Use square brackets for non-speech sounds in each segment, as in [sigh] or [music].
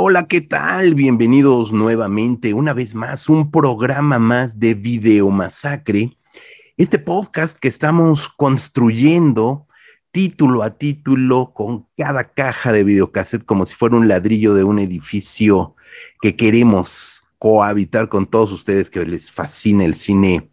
Hola, ¿qué tal? Bienvenidos nuevamente, una vez más, un programa más de Video Masacre. Este podcast que estamos construyendo título a título con cada caja de videocassette como si fuera un ladrillo de un edificio que queremos cohabitar con todos ustedes que les fascina el cine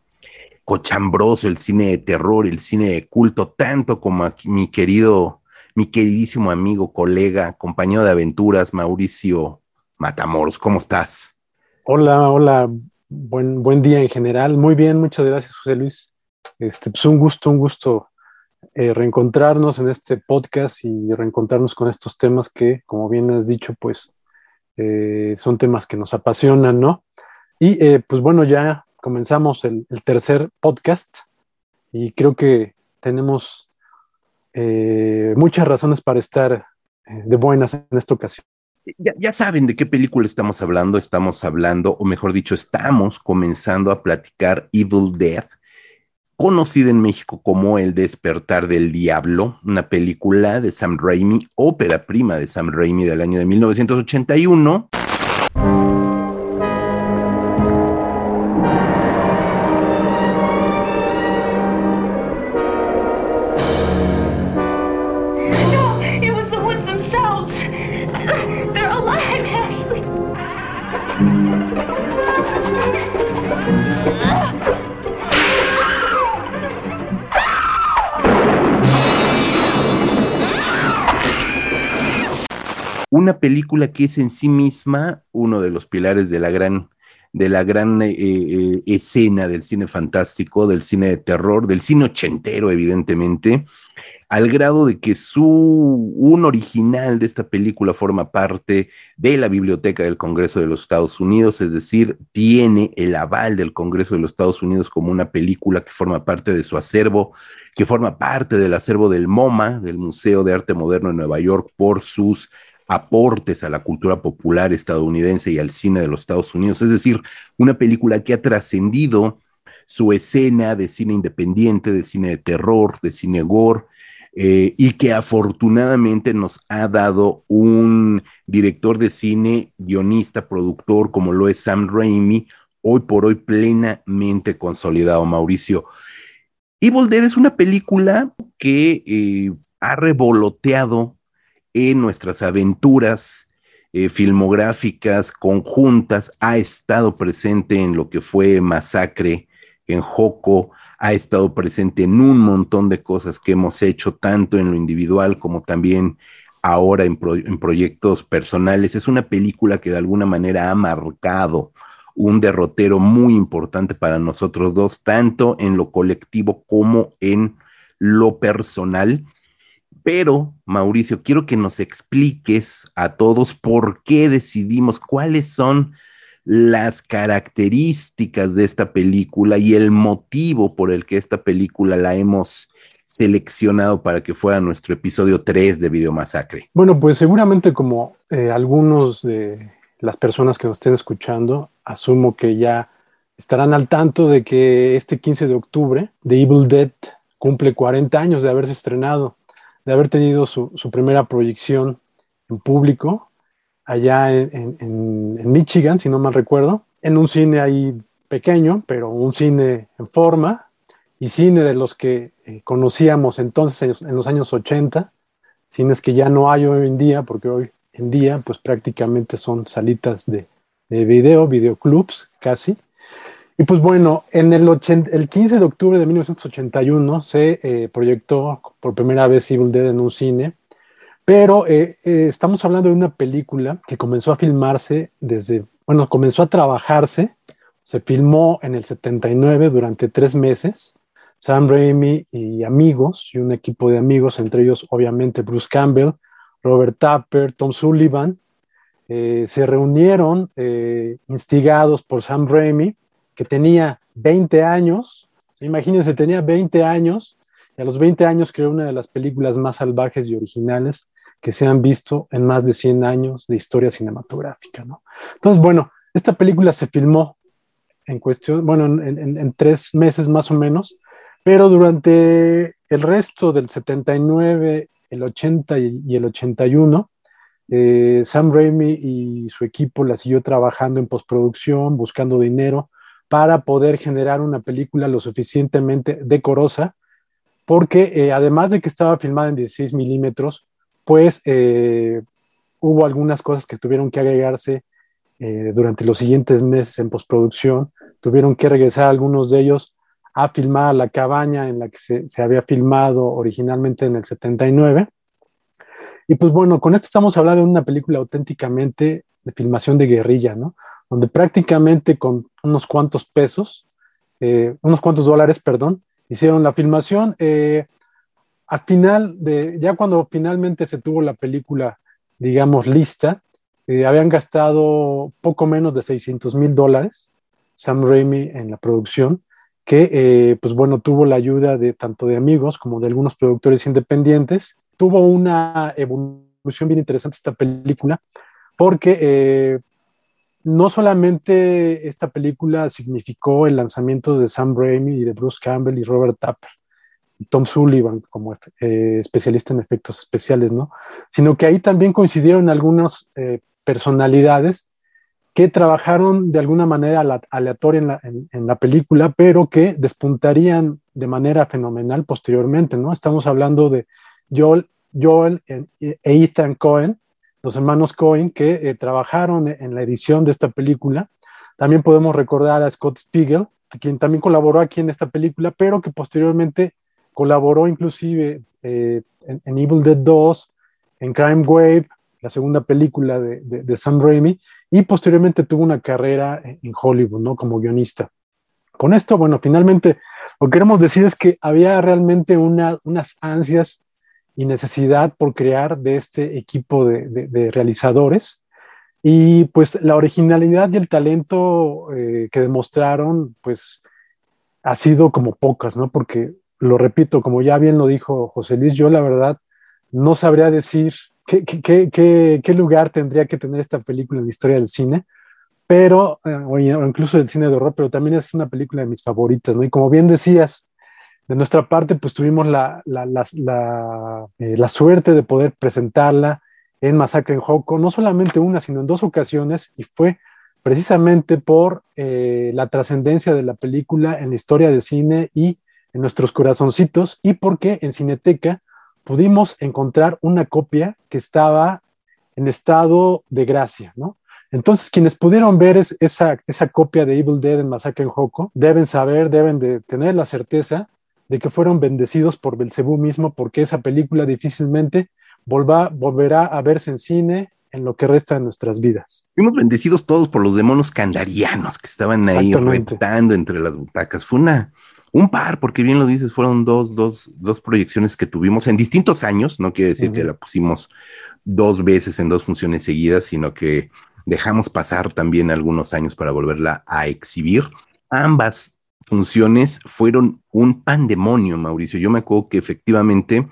cochambroso, el cine de terror, el cine de culto, tanto como mi querido mi queridísimo amigo, colega, compañero de aventuras, Mauricio Matamoros. ¿Cómo estás? Hola, hola, buen, buen día en general. Muy bien, muchas gracias, José Luis. Este, pues un gusto, un gusto eh, reencontrarnos en este podcast y reencontrarnos con estos temas que, como bien has dicho, pues eh, son temas que nos apasionan, ¿no? Y eh, pues bueno, ya comenzamos el, el tercer podcast y creo que tenemos eh, muchas razones para estar eh, de buenas en esta ocasión. Ya, saben de qué película estamos hablando. Estamos hablando, o mejor dicho, estamos comenzando a platicar Evil Death, conocida en México como El despertar del diablo, una película de Sam Raimi, ópera prima de Sam Raimi del año de 1981. Una película que es en sí misma uno de los pilares de la gran, de la gran eh, eh, escena del cine fantástico, del cine de terror, del cine ochentero, evidentemente, al grado de que su, un original de esta película forma parte de la Biblioteca del Congreso de los Estados Unidos, es decir, tiene el aval del Congreso de los Estados Unidos como una película que forma parte de su acervo, que forma parte del acervo del MoMA, del Museo de Arte Moderno de Nueva York, por sus aportes a la cultura popular estadounidense y al cine de los Estados Unidos. Es decir, una película que ha trascendido su escena de cine independiente, de cine de terror, de cine gore, eh, y que afortunadamente nos ha dado un director de cine, guionista, productor, como lo es Sam Raimi, hoy por hoy plenamente consolidado, Mauricio. Evil Dead es una película que eh, ha revoloteado en nuestras aventuras eh, filmográficas conjuntas, ha estado presente en lo que fue Masacre, en Joco, ha estado presente en un montón de cosas que hemos hecho, tanto en lo individual como también ahora en, en proyectos personales. Es una película que de alguna manera ha marcado un derrotero muy importante para nosotros dos, tanto en lo colectivo como en lo personal. Pero, Mauricio, quiero que nos expliques a todos por qué decidimos, cuáles son las características de esta película y el motivo por el que esta película la hemos seleccionado para que fuera nuestro episodio 3 de Video Masacre. Bueno, pues seguramente como eh, algunos de las personas que nos estén escuchando, asumo que ya estarán al tanto de que este 15 de octubre The Evil Dead cumple 40 años de haberse estrenado de haber tenido su, primera proyección en público allá en, Michigan, si no mal recuerdo, en un cine ahí pequeño, pero un cine en forma y cine de los que eh, conocíamos entonces en los, años 80, cines que ya no hay hoy en día, porque hoy en día pues prácticamente son salitas de, de video, videoclubs casi, y pues bueno, en el, el 15 de octubre de 1981 se eh, proyectó por primera vez Evil Dead en un cine, pero eh, eh, estamos hablando de una película que comenzó a filmarse desde, bueno, comenzó a trabajarse, se filmó en el 79 durante tres meses. Sam Raimi y amigos, y un equipo de amigos, entre ellos obviamente Bruce Campbell, Robert Tapper, Tom Sullivan, se reunieron instigados por Sam Raimi que tenía 20 años, imagínense, tenía 20 años, y a los 20 años creó una de las películas más salvajes y originales que se han visto en más de 100 años de historia cinematográfica, ¿no? Entonces, bueno, esta película se filmó en cuestión, bueno, en, tres meses más o menos, pero durante el resto del 79, el 80 y, el 81, eh, Sam Raimi y su equipo la siguió trabajando en postproducción, buscando dinero para poder generar una película lo suficientemente decorosa, porque eh, además de que estaba filmada en 16 milímetros, pues eh, hubo algunas cosas que tuvieron que agregarse durante los siguientes meses en postproducción, tuvieron que regresar algunos de ellos a filmar la cabaña en la que se, había filmado originalmente en el 79 y pues bueno, con esto estamos hablando de una película auténticamente de filmación de guerrilla, ¿no? Donde prácticamente con unos cuantos pesos, eh, unos cuantos dólares, perdón, hicieron la filmación. Eh, al final, de, ya cuando finalmente se tuvo la película, digamos, lista, eh, habían gastado poco menos de 600 mil dólares Sam Raimi en la producción, que pues bueno, tuvo la ayuda de tanto de amigos como de algunos productores independientes. Tuvo una evolución bien interesante esta película, porque eh, no solamente esta película significó el lanzamiento de Sam Raimi y de Bruce Campbell y Robert Tapper, Tom Sullivan como eh, especialista en efectos especiales, ¿no? Sino que ahí también coincidieron algunas eh, personalidades que trabajaron de alguna manera aleatoria en la, en la, película, pero que despuntarían de manera fenomenal posteriormente, ¿no? Estamos hablando de Joel, Joel e Ethan Cohen, los hermanos Cohen, que eh, trabajaron en la edición de esta película. También podemos recordar a Scott Spiegel, quien también colaboró aquí en esta película, pero que posteriormente colaboró inclusive eh, en, Evil Dead 2, en Crime Wave, la segunda película de, de, Sam Raimi, y posteriormente tuvo una carrera en Hollywood, ¿no? Como guionista. Con esto, bueno, finalmente lo que queremos decir es que había realmente una, unas ansias y necesidad por crear de este equipo de, realizadores. Y pues la originalidad y el talento eh, que demostraron, pues ha sido como pocas, ¿no? Porque, lo repito, como ya bien lo dijo José Luis, yo la verdad no sabría decir qué, qué, qué, lugar tendría que tener esta película en la historia del cine, pero, eh, o incluso del cine de horror, pero también es una película de mis favoritas, ¿no? Y como bien decías, de nuestra parte, pues tuvimos la, eh, la, suerte de poder presentarla en Masacre en Joco, no solamente una, sino en dos ocasiones, y fue precisamente por eh, la trascendencia de la película en la historia del cine y en nuestros corazoncitos, y porque en Cineteca pudimos encontrar una copia que estaba en estado de gracia, ¿no? Entonces, quienes pudieron ver esa, esa copia de Evil Dead en Masacre en Joco deben saber, deben de tener la certeza de que fueron bendecidos por Belcebú mismo, porque esa película difícilmente volverá a verse en cine en lo que resta de nuestras vidas. Fuimos bendecidos todos por los demonios candarianos que estaban ahí reptando entre las butacas. Fue una, un par, porque bien lo dices, fueron dos, dos, dos proyecciones que tuvimos en distintos años, no quiere decir que la pusimos dos veces en dos funciones seguidas, sino que dejamos pasar también algunos años para volverla a exhibir. Ambas funciones fueron un pandemonio, Mauricio. Yo me acuerdo que efectivamente,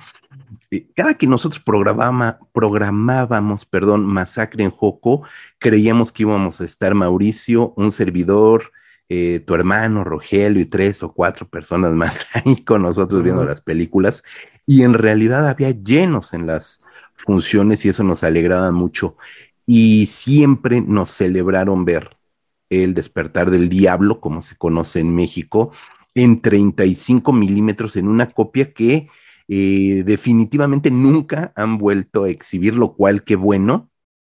eh, cada que nosotros programábamos, perdón, Masacre en Joco, creíamos que íbamos a estar Mauricio, un servidor, eh, tu hermano Rogelio y tres o cuatro personas más [laughs] ahí con nosotros viendo las películas. Y en realidad había llenos en las funciones y eso nos alegraba mucho. Y siempre nos celebraron ver el despertar del diablo, como se conoce en México, en 35 milímetros en una copia que eh, definitivamente nunca han vuelto a exhibir, lo cual qué bueno,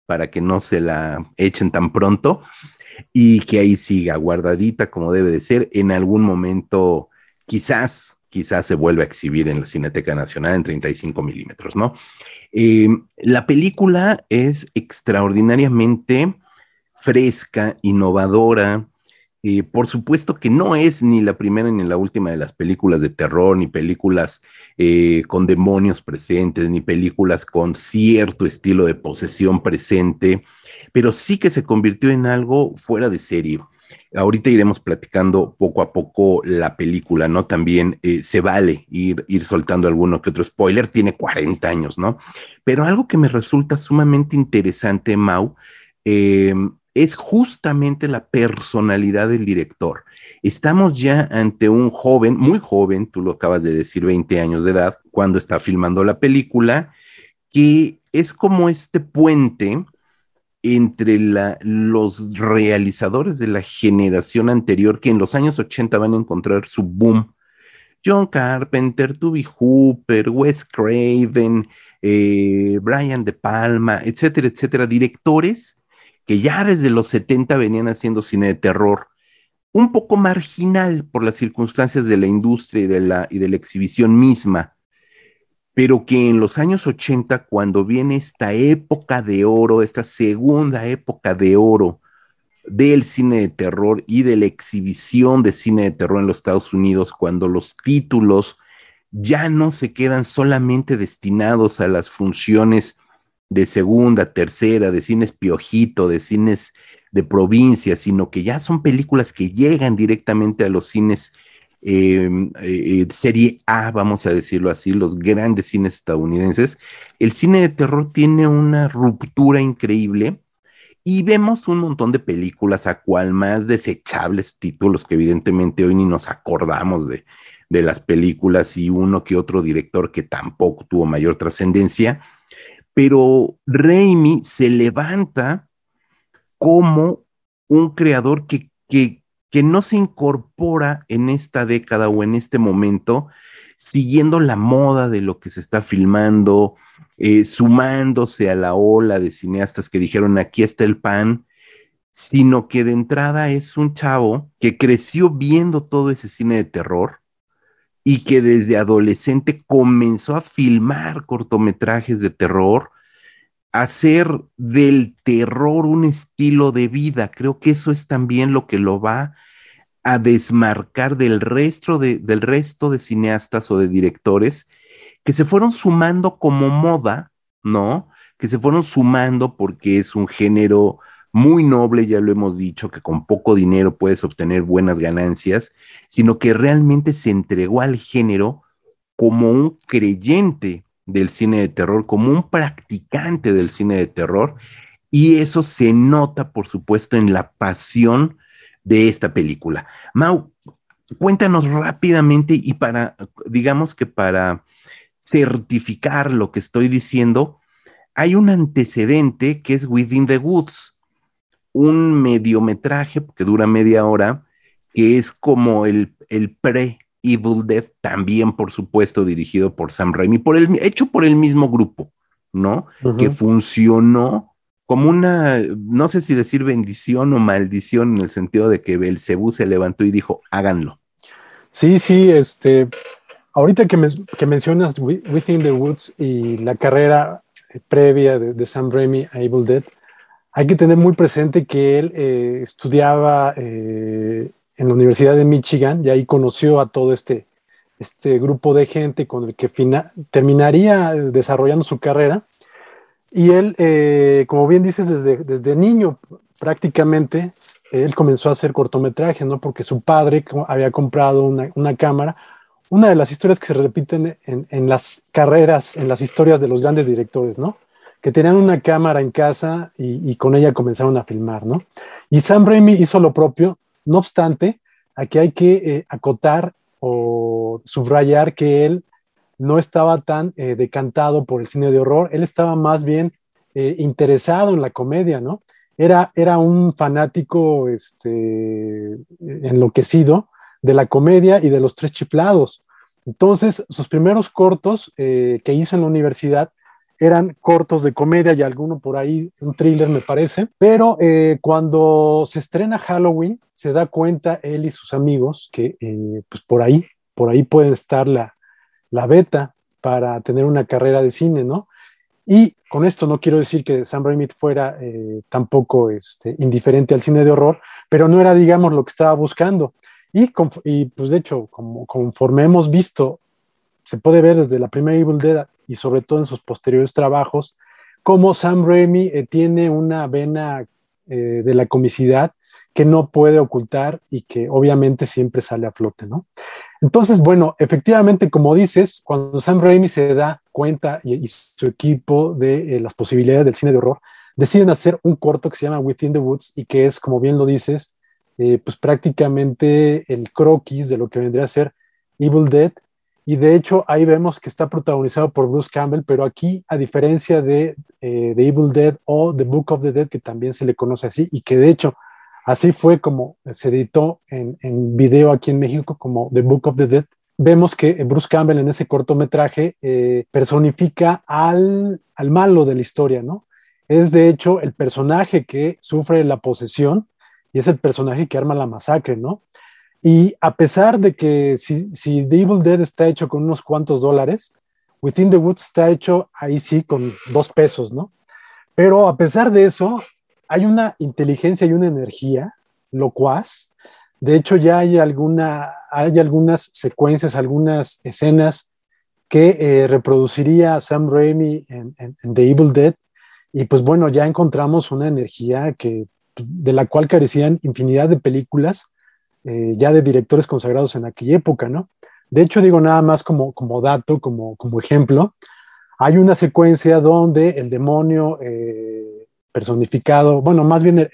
para que no se la echen tan pronto y que ahí siga guardadita como debe de ser. En algún momento, quizás, quizás se vuelva a exhibir en la Cineteca Nacional en 35 milímetros, ¿no? Eh, la película es extraordinariamente fresca, innovadora. Y por supuesto que no es ni la primera ni la última de las películas de terror, ni películas eh, con demonios presentes, ni películas con cierto estilo de posesión presente, pero sí que se convirtió en algo fuera de serie. Ahorita iremos platicando poco a poco la película, ¿no? También eh, se vale ir, ir soltando alguno que otro spoiler, tiene 40 años, ¿no? Pero algo que me resulta sumamente interesante, Mau, eh, es justamente la personalidad del director. Estamos ya ante un joven, muy joven, tú lo acabas de decir, 20 años de edad, cuando está filmando la película, que es como este puente entre los realizadores de la generación anterior que en los años 80 van a encontrar su boom. John Carpenter, Toby Hooper, Wes Craven, eh, Brian De Palma, etcétera, etcétera, directores que ya desde los 70 venían haciendo cine de terror, un poco marginal por las circunstancias de la industria y de la, y de la exhibición misma pero que en los años 80, cuando viene esta época de oro, esta segunda época de oro del cine de terror y de la exhibición de cine de terror en los Estados Unidos, cuando los títulos ya no se quedan solamente destinados a las funciones de segunda, tercera, de cines piojito, de cines de provincia, sino que ya son películas que llegan directamente a los cines Em, eh, serie A, vamos a decirlo así, los grandes cines estadounidenses, el cine de terror tiene una ruptura increíble y vemos un montón de películas a cual más desechables títulos que evidentemente hoy ni nos acordamos de, de las películas y uno que otro director que tampoco tuvo mayor trascendencia, pero Raimi se levanta como un creador que, que, que no se incorpora en esta década o en este momento siguiendo la moda de lo que se está filmando, eh, sumándose a la ola de cineastas que dijeron aquí está el pan, sino que de entrada es un chavo que creció viendo todo ese cine de terror y que desde adolescente comenzó a filmar cortometrajes de terror, hacer del terror un estilo de vida. Creo que eso es también lo que lo va a desmarcar del resto de, del resto de cineastas o de directores que se fueron sumando como moda, ¿no? Que se fueron sumando porque es un género muy noble, ya lo hemos dicho, que con poco dinero puedes obtener buenas ganancias, sino que realmente se entregó al género como un creyente del cine de terror, como un practicante del cine de terror, y eso se nota, por supuesto, en la pasión de esta película. Mau, cuéntanos rápidamente y para, digamos que para certificar lo que estoy diciendo, hay un antecedente que es Within the Woods, un mediometraje que dura media hora, que es como el, el pre Evil Dead, también por supuesto dirigido por Sam Raimi, por el, hecho por el mismo grupo, ¿no? Que funcionó como una, no sé si decir bendición o maldición en el sentido de que Belcebú se levantó y dijo, háganlo. Sí, sí, este, ahorita que, que mencionas Within the Woods y la carrera previa de, Sam Raimi a Evil Dead, hay que tener muy presente que él eh, estudiaba eh, en la Universidad de Michigan y ahí conoció a todo este, este grupo de gente con el que terminaría desarrollando su carrera. Y él, eh, como bien dices, desde, desde niño prácticamente, él comenzó a hacer cortometrajes, ¿no? Porque su padre había comprado una, una cámara. Una de las historias que se repiten en, en, las carreras, en las historias de los grandes directores, ¿no? Que tenían una cámara en casa y, con ella comenzaron a filmar, ¿no? Y Sam Raimi hizo lo propio, no obstante, aquí hay que eh, acotar o subrayar que él no estaba tan eh, decantado por el cine de horror, él estaba más bien eh, interesado en la comedia, ¿no? Era, era un fanático este, enloquecido de la comedia y de los tres chiflados. Entonces, sus primeros cortos que hizo en la universidad eran cortos de comedia y alguno por ahí, un thriller me parece, pero eh, cuando se estrena Halloween, se da cuenta él y sus amigos que eh, pues por ahí, por ahí puede estar la, la beta para tener una carrera de cine, ¿no? Y con esto no quiero decir que Sam Raimi fuera eh, tampoco este, indiferente al cine de horror, pero no era, digamos, lo que estaba buscando. Y, y pues de hecho, como, conforme hemos visto, se puede ver desde la primera Evil Dead y sobre todo en sus posteriores trabajos, cómo Sam Raimi eh, tiene una vena eh, de la comicidad que no puede ocultar y que obviamente siempre sale a flote, ¿no? Entonces, bueno, efectivamente, como dices, cuando Sam Raimi se da cuenta y, su equipo de eh, las posibilidades del cine de horror, deciden hacer un corto que se llama Within the Woods y que es, como bien lo dices, pues prácticamente el croquis de lo que vendría a ser Evil Dead y de hecho ahí vemos que está protagonizado por Bruce Campbell, pero aquí, a diferencia de The Evil Dead o The Book of the Dead, que también se le conoce así, y que de hecho así fue como se editó en, en video aquí en México como The Book of the Dead, vemos que Bruce Campbell en ese cortometraje eh, personifica al, al, malo de la historia, ¿no? Es de hecho el personaje que sufre la posesión y es el personaje que arma la masacre, ¿no? Y a pesar de que si, si The Evil Dead está hecho con unos cuantos dólares, Within the Woods está hecho ahí sí con dos pesos, ¿no? Pero a pesar de eso, hay una inteligencia y una energía locuaz de hecho, ya hay, alguna, hay algunas secuencias, algunas escenas que eh, reproduciría Sam Raimi en, The Evil Dead. Y pues bueno, ya encontramos una energía que, de la cual carecían infinidad de películas, eh, ya de directores consagrados en aquella época, ¿no? De hecho, digo nada más como, como dato, como, como ejemplo, hay una secuencia donde el demonio eh, personificado, bueno, más bien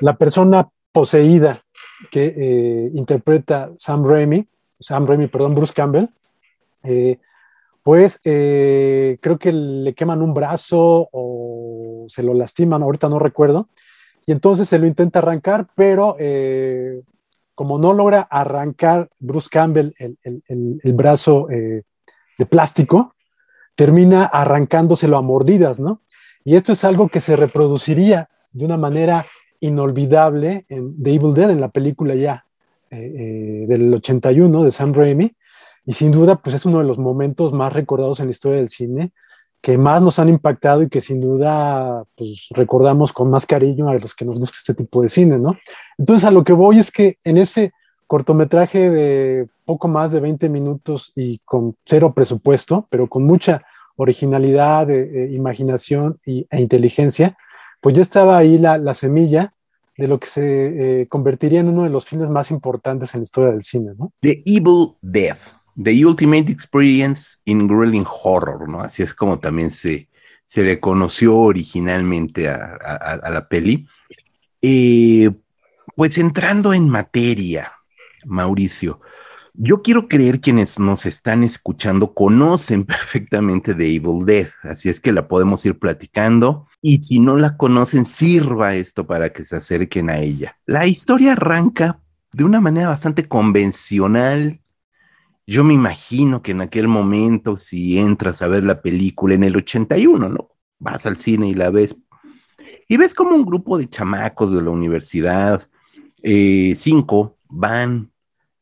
la persona poseída que eh, interpreta Sam Raimi, Sam Raimi, perdón, Bruce Campbell, pues creo que le queman un brazo o se lo lastiman, ahorita no recuerdo, y entonces se lo intenta arrancar, pero como no logra arrancar Bruce Campbell el, el brazo de plástico, termina arrancándoselo a mordidas, ¿no? Y esto es algo que se reproduciría de una manera inolvidable en The Evil Dead, en la película ya eh, eh, del 81 de Sam Raimi. Y sin duda, pues es uno de los momentos más recordados en la historia del cine, que más nos han impactado y que sin duda pues, recordamos con más cariño a los que nos gusta este tipo de cine, ¿no? Entonces, a lo que voy es que en ese cortometraje de poco más de 20 minutos y con cero presupuesto, pero con mucha originalidad, eh, imaginación e inteligencia, pues ya estaba ahí la, semilla de lo que se eh, convertiría en uno de los filmes más importantes en la historia del cine, ¿no? The Evil Death, The Ultimate Experience in Grilling Horror, ¿no? Así es como también se, se le conoció originalmente a, la peli. Eh, pues entrando en materia, Mauricio, yo quiero creer quienes nos están escuchando conocen [laughs] perfectamente de Evil Dead, así es que la podemos ir platicando y si no la conocen, sirva esto para que se acerquen a ella. La historia arranca de una manera bastante convencional. Yo me imagino que en aquel momento, si entras a ver la película en el 81, ¿no? Vas al cine y la ves y ves como un grupo de chamacos de la universidad, eh, cinco, van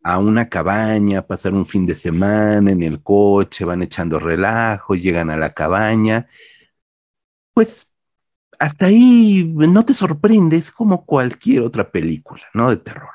a una cabaña, pasar un fin de semana en el coche, van echando relajo, llegan a la cabaña, pues hasta ahí no te sorprendes como cualquier otra película, ¿no? De terror.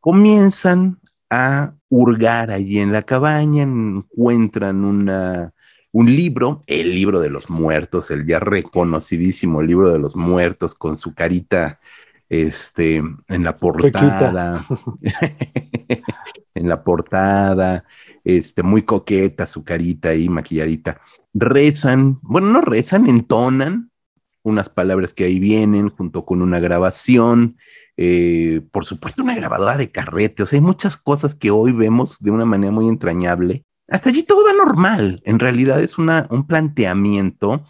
Comienzan a hurgar allí en la cabaña, encuentran una, un libro, el libro de los muertos, el ya reconocidísimo libro de los muertos con su carita este, en la portada, [laughs] en la portada, este, muy coqueta su carita ahí maquilladita. Rezan, bueno, no rezan, entonan unas palabras que ahí vienen junto con una grabación, eh, por supuesto una grabadora de carrete, o sea, hay muchas cosas que hoy vemos de una manera muy entrañable. Hasta allí todo va normal, en realidad es una, un planteamiento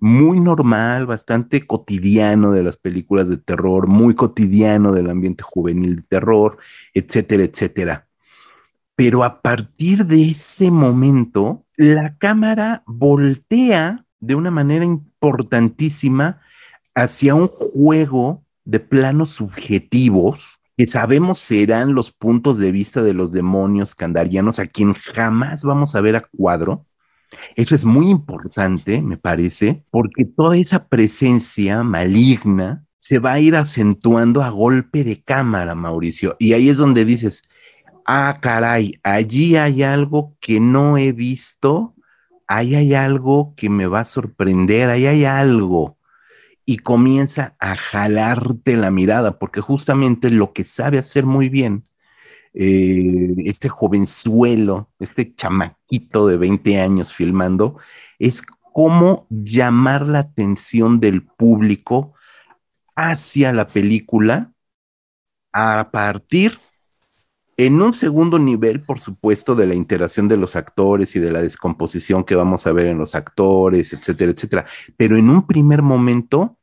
muy normal, bastante cotidiano de las películas de terror, muy cotidiano del ambiente juvenil de terror, etcétera, etcétera. Pero a partir de ese momento, la cámara voltea de una manera importantísima hacia un juego de planos subjetivos que sabemos serán los puntos de vista de los demonios candarianos a quien jamás vamos a ver a cuadro, eso es muy importante, me parece, porque toda esa presencia maligna se va a ir acentuando a golpe de cámara, Mauricio. Y ahí es donde dices, ah, caray, allí hay algo que no he visto, ahí hay algo que me va a sorprender, ahí hay algo. Y comienza a jalarte la mirada, porque justamente lo que sabe hacer muy bien eh, este jovenzuelo, este chamaquito de 20 años filmando, es cómo llamar la atención del público hacia la película a partir En un segundo nivel, por supuesto, de la interacción de los actores y de la descomposición que vamos a ver en los actores, etcétera, etcétera. Pero en un primer momento,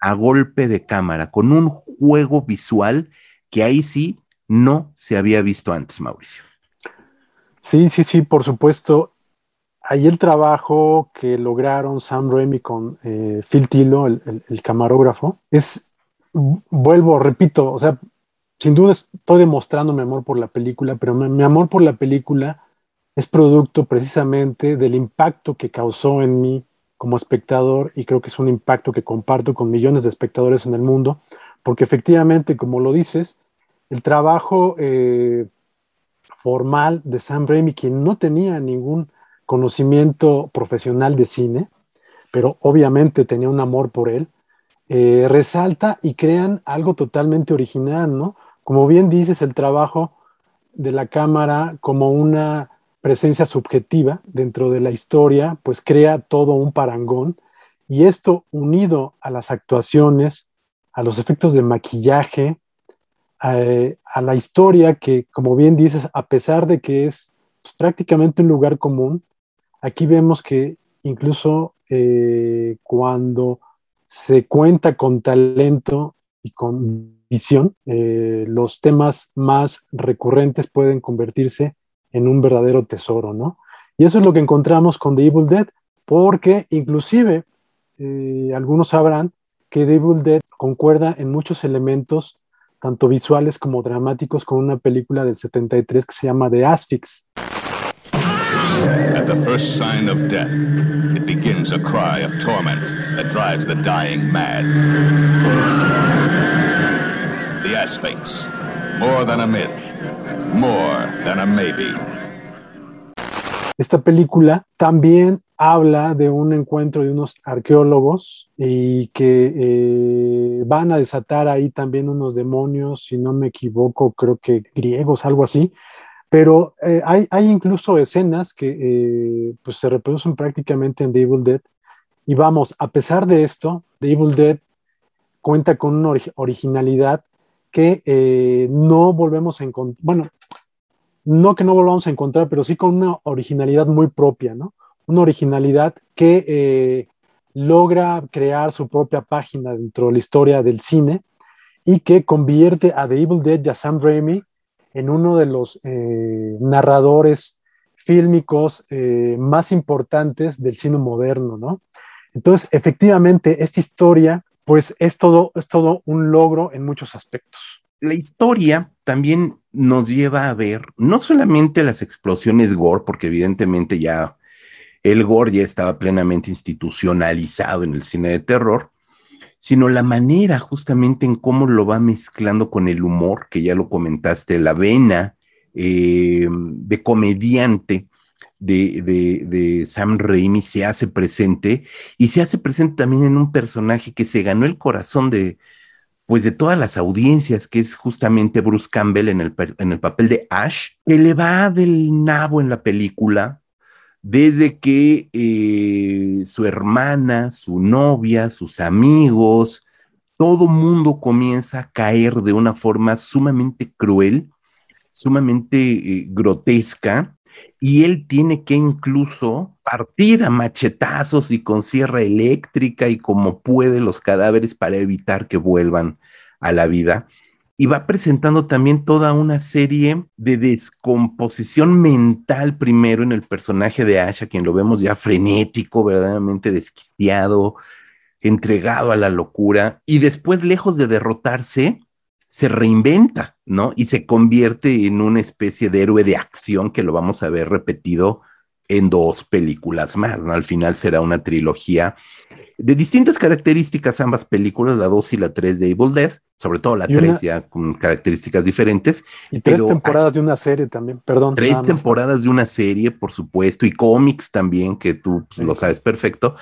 a golpe de cámara, con un juego visual que ahí sí no se había visto antes, Mauricio. Sí, sí, sí, por supuesto. Ahí el trabajo que lograron Sam Raimi con eh, Phil Tilo, el, el, camarógrafo, es, vuelvo, repito, o sea, sin duda estoy demostrando mi amor por la película, pero mi, amor por la película es producto precisamente del impacto que causó en mí como espectador y creo que es un impacto que comparto con millones de espectadores en el mundo, porque efectivamente, como lo dices, el trabajo eh, formal de Sam Raimi, quien no tenía ningún conocimiento profesional de cine, pero obviamente tenía un amor por él, eh, resalta y crean algo totalmente original, ¿no? Como bien dices, el trabajo de la cámara como una presencia subjetiva dentro de la historia, pues crea todo un parangón. Y esto unido a las actuaciones, a los efectos de maquillaje, a, la historia que, como bien dices, a pesar de que es pues, prácticamente un lugar común, aquí vemos que incluso eh, cuando se cuenta con talento y con visión, eh, los temas más recurrentes pueden convertirse en un verdadero tesoro, ¿no? Y eso es lo que encontramos con The Evil Dead, porque inclusive eh, algunos sabrán que The Evil Dead concuerda en muchos elementos, tanto visuales como dramáticos, con una película del 73 que se llama The Asphyx. At the first sign of death, it begins a cry of torment that drives the dying mad. The Asphyx, more than a myth, more than a maybe. Esta película también habla de un encuentro de unos arqueólogos y que eh, van a desatar ahí también unos demonios, si no me equivoco, creo que griegos, algo así. Pero eh, hay, hay, incluso escenas que eh, pues se reproducen prácticamente en The Evil Dead. Y vamos, a pesar de esto, The Evil Dead cuenta con una originalidad que eh, no volvemos a encontrar, bueno, no que no volvamos a encontrar, pero sí con una originalidad muy propia, ¿no? Una originalidad que eh, logra crear su propia página dentro de la historia del cine y que convierte a The Evil Dead y a Sam Raimi en uno de los eh, narradores fílmicos más importantes del cine moderno, ¿no? Entonces, efectivamente, esta historia pues es todo, es todo un logro en muchos aspectos. La historia también nos lleva a ver no solamente las explosiones gore, porque evidentemente ya el gore ya estaba plenamente institucionalizado en el cine de terror, sino la manera justamente en cómo lo va mezclando con el humor, que ya lo comentaste, la vena eh, de comediante de, Sam Raimi se hace presente y se hace presente también en un personaje que se ganó el corazón de, pues de todas las audiencias, que es justamente Bruce Campbell en el, en el papel de Ash, que le va del nabo en la película desde que eh, su hermana, su novia, sus amigos, todo mundo comienza a caer de una forma sumamente cruel, sumamente eh, grotesca, y él tiene que incluso partir a machetazos y con sierra eléctrica y como puede los cadáveres para evitar que vuelvan a la vida. Y va presentando también toda una serie de descomposición mental primero en el personaje de Ash, a quien lo vemos ya frenético, verdaderamente desquiciado, entregado a la locura, y después, lejos de derrotarse, se reinventa, ¿no? Y se convierte en una especie de héroe de acción que lo vamos a ver repetido en dos películas más, ¿no? Al final será una trilogía de distintas características, ambas películas, la 2 y la 3 de Evil Dead, sobre todo la 3 ya con características diferentes. Y tres temporadas de una serie también, perdón. Tres temporadas de una serie, por supuesto, y cómics también, que tú pues, lo sabes perfecto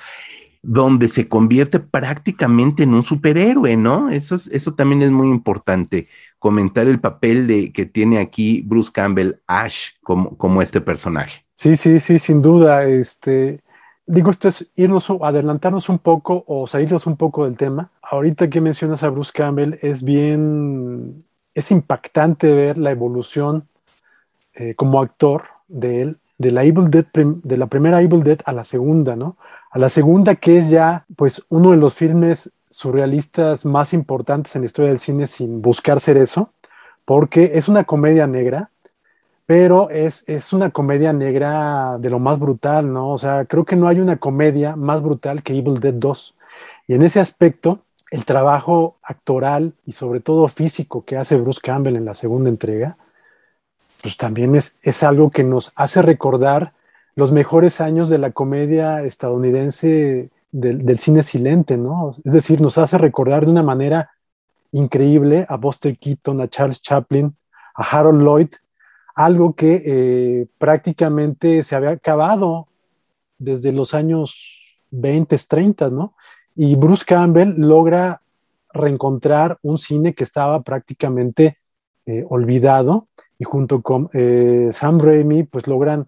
donde se convierte prácticamente en un superhéroe, ¿no? Eso, es, eso también es muy importante, comentar el papel de, que tiene aquí Bruce Campbell, Ash, como, como este personaje. Sí, sí, sí, sin duda. Este, digo, esto es irnos, adelantarnos un poco o salirnos un poco del tema. Ahorita que mencionas a Bruce Campbell, es bien es impactante ver la evolución eh, como actor de él, de la, Evil Dead de la primera Evil Dead a la segunda, ¿no? A la segunda que es ya, pues, uno de los filmes surrealistas más importantes en la historia del cine sin buscar ser eso, porque es una comedia negra, pero es, es una comedia negra de lo más brutal, ¿no? O sea, creo que no hay una comedia más brutal que Evil Dead 2. Y en ese aspecto, el trabajo actoral y sobre todo físico que hace Bruce Campbell en la segunda entrega, pues también es, es algo que nos hace recordar los mejores años de la comedia estadounidense del, cine silente, ¿no? Es decir, nos hace recordar de una manera increíble a Buster Keaton, a Charles Chaplin, a Harold Lloyd, algo que eh, prácticamente se había acabado desde los años 20, 30, ¿no? Y Bruce Campbell logra reencontrar un cine que estaba prácticamente eh, olvidado y junto con eh, Sam Raimi pues logran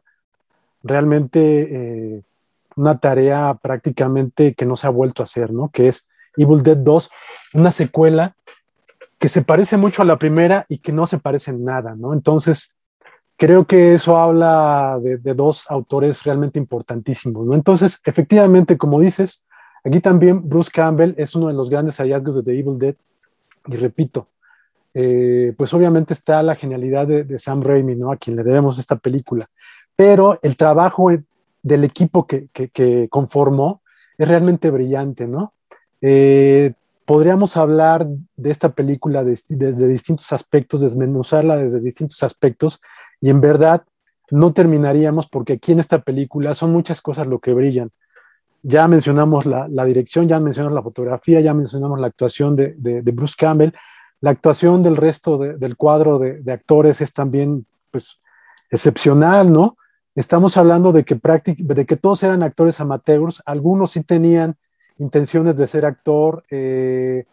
realmente eh, una tarea prácticamente que no se ha vuelto a hacer, ¿no? Que es Evil Dead 2, una secuela que se parece mucho a la primera y que no se parece en nada, ¿no? Entonces, creo que eso habla de, de dos autores realmente importantísimos, ¿no? Entonces, efectivamente, como dices, aquí también Bruce Campbell es uno de los grandes hallazgos de The Evil Dead, y repito, eh, pues obviamente está la genialidad de, Sam Raimi, ¿no? A quien le debemos esta película. Pero el trabajo del equipo que, conformó es realmente brillante, ¿no? Eh, podríamos hablar de esta película desde distintos aspectos, desmenuzarla desde distintos aspectos, y en verdad no terminaríamos porque aquí en esta película son muchas cosas lo que brillan. Ya mencionamos la, dirección, ya mencionamos la fotografía, ya mencionamos la actuación de Bruce Campbell, la actuación del resto del cuadro de, actores es también pues, excepcional, ¿no? Estamos hablando de que, todos eran actores amateurs, algunos sí tenían intenciones de ser actor. Eh,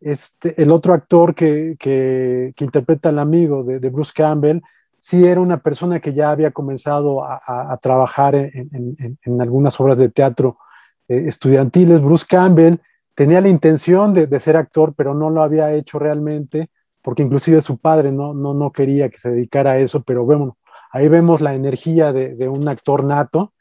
este, el otro actor que, que, interpreta al amigo de, Bruce Campbell, sí era una persona que ya había comenzado a, trabajar en, algunas obras de teatro eh, estudiantiles. Bruce Campbell tenía la intención de, ser actor, pero no lo había hecho realmente, porque inclusive su padre no, no, no quería que se dedicara a eso, pero bueno, ahí vemos la energía de, un actor nato.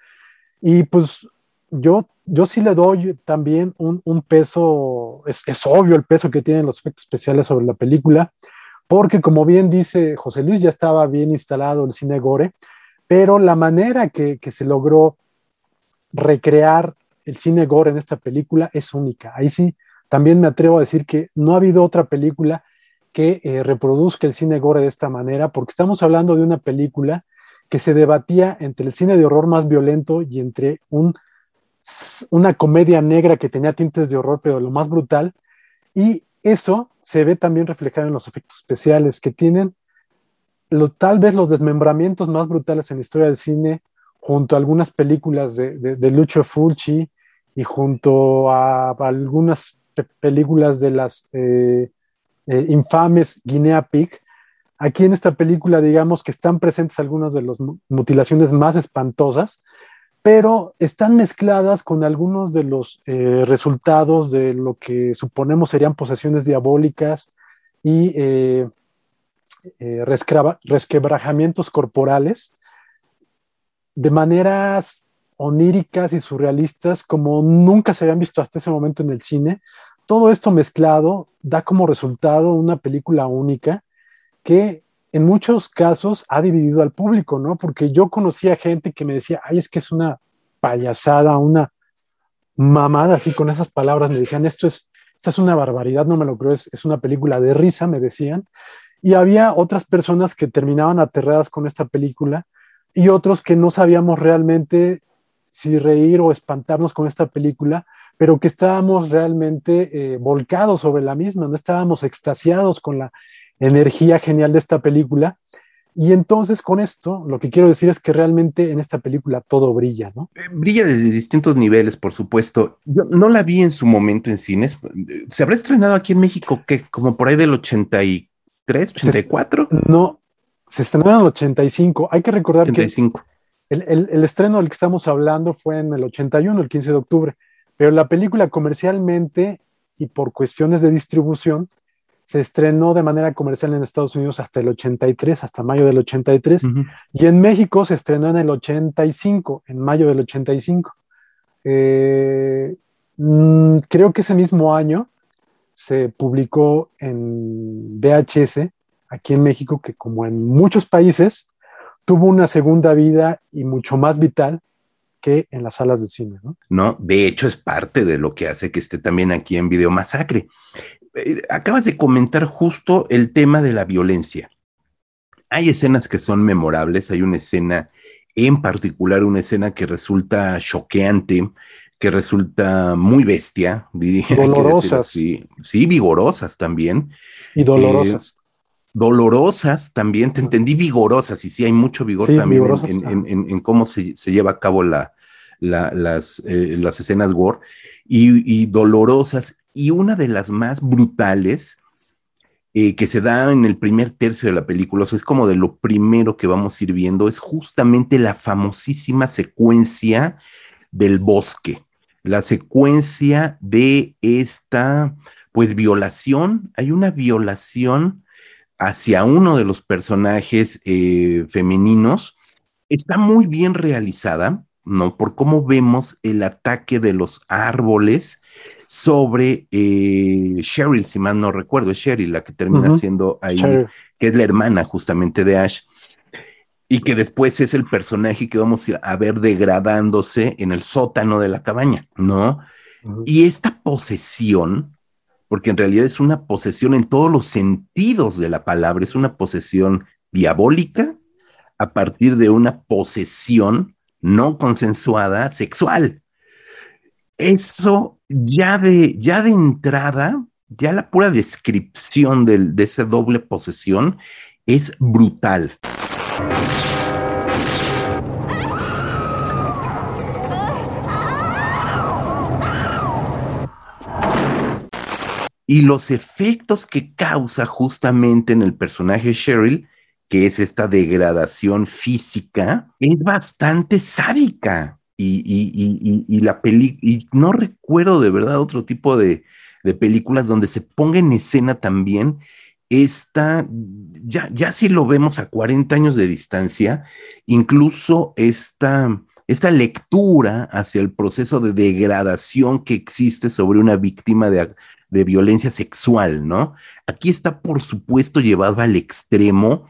Y pues yo, yo sí le doy también un, peso, es, obvio el peso que tienen los efectos especiales sobre la película, porque como bien dice José Luis, ya estaba bien instalado el cine gore, pero la manera que, que se logró recrear el cine gore en esta película es única. Ahí sí, también me atrevo a decir que no ha habido otra película que eh, reproduzca el cine gore de esta manera, porque estamos hablando de una película que se debatía entre el cine de horror más violento y entre un, una comedia negra que tenía tintes de horror, pero lo más brutal. Y eso se ve también reflejado en los efectos especiales, que tienen tal vez los desmembramientos más brutales en la historia del cine, junto a algunas películas de, de, Fulci y junto a, algunas películas de las eh, eh, infames Guinea Pig. Aquí en esta película, digamos que están presentes algunas de las mutilaciones más espantosas, pero están mezcladas con algunos de los eh, resultados de lo que suponemos serían posesiones diabólicas y resquebrajamientos corporales de maneras oníricas y surrealistas como nunca se habían visto hasta ese momento en el cine. Todo esto mezclado da como resultado una película única que en muchos casos ha dividido al público, ¿no? Porque yo conocía gente que me decía, ay, es que es una payasada, una mamada, así con esas palabras, me decían, esto es, esta es una barbaridad, no me lo creo, es, es una película de risa, me decían. Y había otras personas que terminaban aterradas con esta película y otros que no sabíamos realmente si reír o espantarnos con esta película, pero que estábamos realmente eh, volcados sobre la misma, no estábamos extasiados con la energía genial de esta película. Y entonces con esto lo que quiero decir es que realmente en esta película todo brilla, ¿no? Eh, brilla desde distintos niveles, por supuesto. Yo no la vi en su momento en cines. ¿Se habrá estrenado aquí en México que como por ahí del 83, 84? No, se estrenó en el 85. Hay que recordar que el, el, estreno del que estamos hablando fue en el 81, el 15 de octubre, pero la película comercialmente y por cuestiones de distribución se estrenó de manera comercial en Estados Unidos hasta el 83, hasta mayo del 83, y en México se estrenó en el 85, en mayo del 85. Eh, mm, creo que ese mismo año se publicó en VHS, aquí en México, que como en muchos países, tuvo una segunda vida y mucho más vital que en las salas de cine, ¿no? No, de hecho es parte de lo que hace que esté también aquí en Video Masacre. Eh, acabas de comentar justo el tema de la violencia. Hay escenas que son memorables, hay una escena en particular, una escena que resulta choqueante, que resulta muy bestia, dolorosas. Sí, vigorosas también. Y dolorosas. Eh, dolorosas también, te entendí vigorosas, y sí hay mucho vigor también en, cómo se, lleva a cabo la, las, eh, las, escenas gore, y, dolorosas, y una de las más brutales eh, que se da en el primer tercio de la película, o sea, es como de lo primero que vamos a ir viendo, es justamente la famosísima secuencia del bosque, la secuencia de esta, pues, violación, hay una violación hacia uno de los personajes eh, femeninos, está muy bien realizada, ¿no? Por cómo vemos el ataque de los árboles, sobre eh, Cheryl, si mal no recuerdo, es Cheryl la que termina siendo ahí, que es la hermana justamente de Ash, y que después es el personaje que vamos a ver degradándose en el sótano de la cabaña, ¿no? Y esta posesión, porque en realidad es una posesión en todos los sentidos de la palabra, es una posesión diabólica a partir de una posesión no consensuada sexual. Eso ya de, ya de entrada, ya la pura descripción de, de esa doble posesión es brutal. Y los efectos que causa justamente en el personaje Cheryl, que es esta degradación física, es bastante sádica. Y, la peli y no recuerdo de verdad otro tipo de, películas donde se ponga en escena también esta, ya, ya si lo vemos a 40 años de distancia, incluso esta, esta lectura hacia el proceso de degradación que existe sobre una víctima de, de violencia sexual, ¿no? Aquí está, por supuesto, llevado al extremo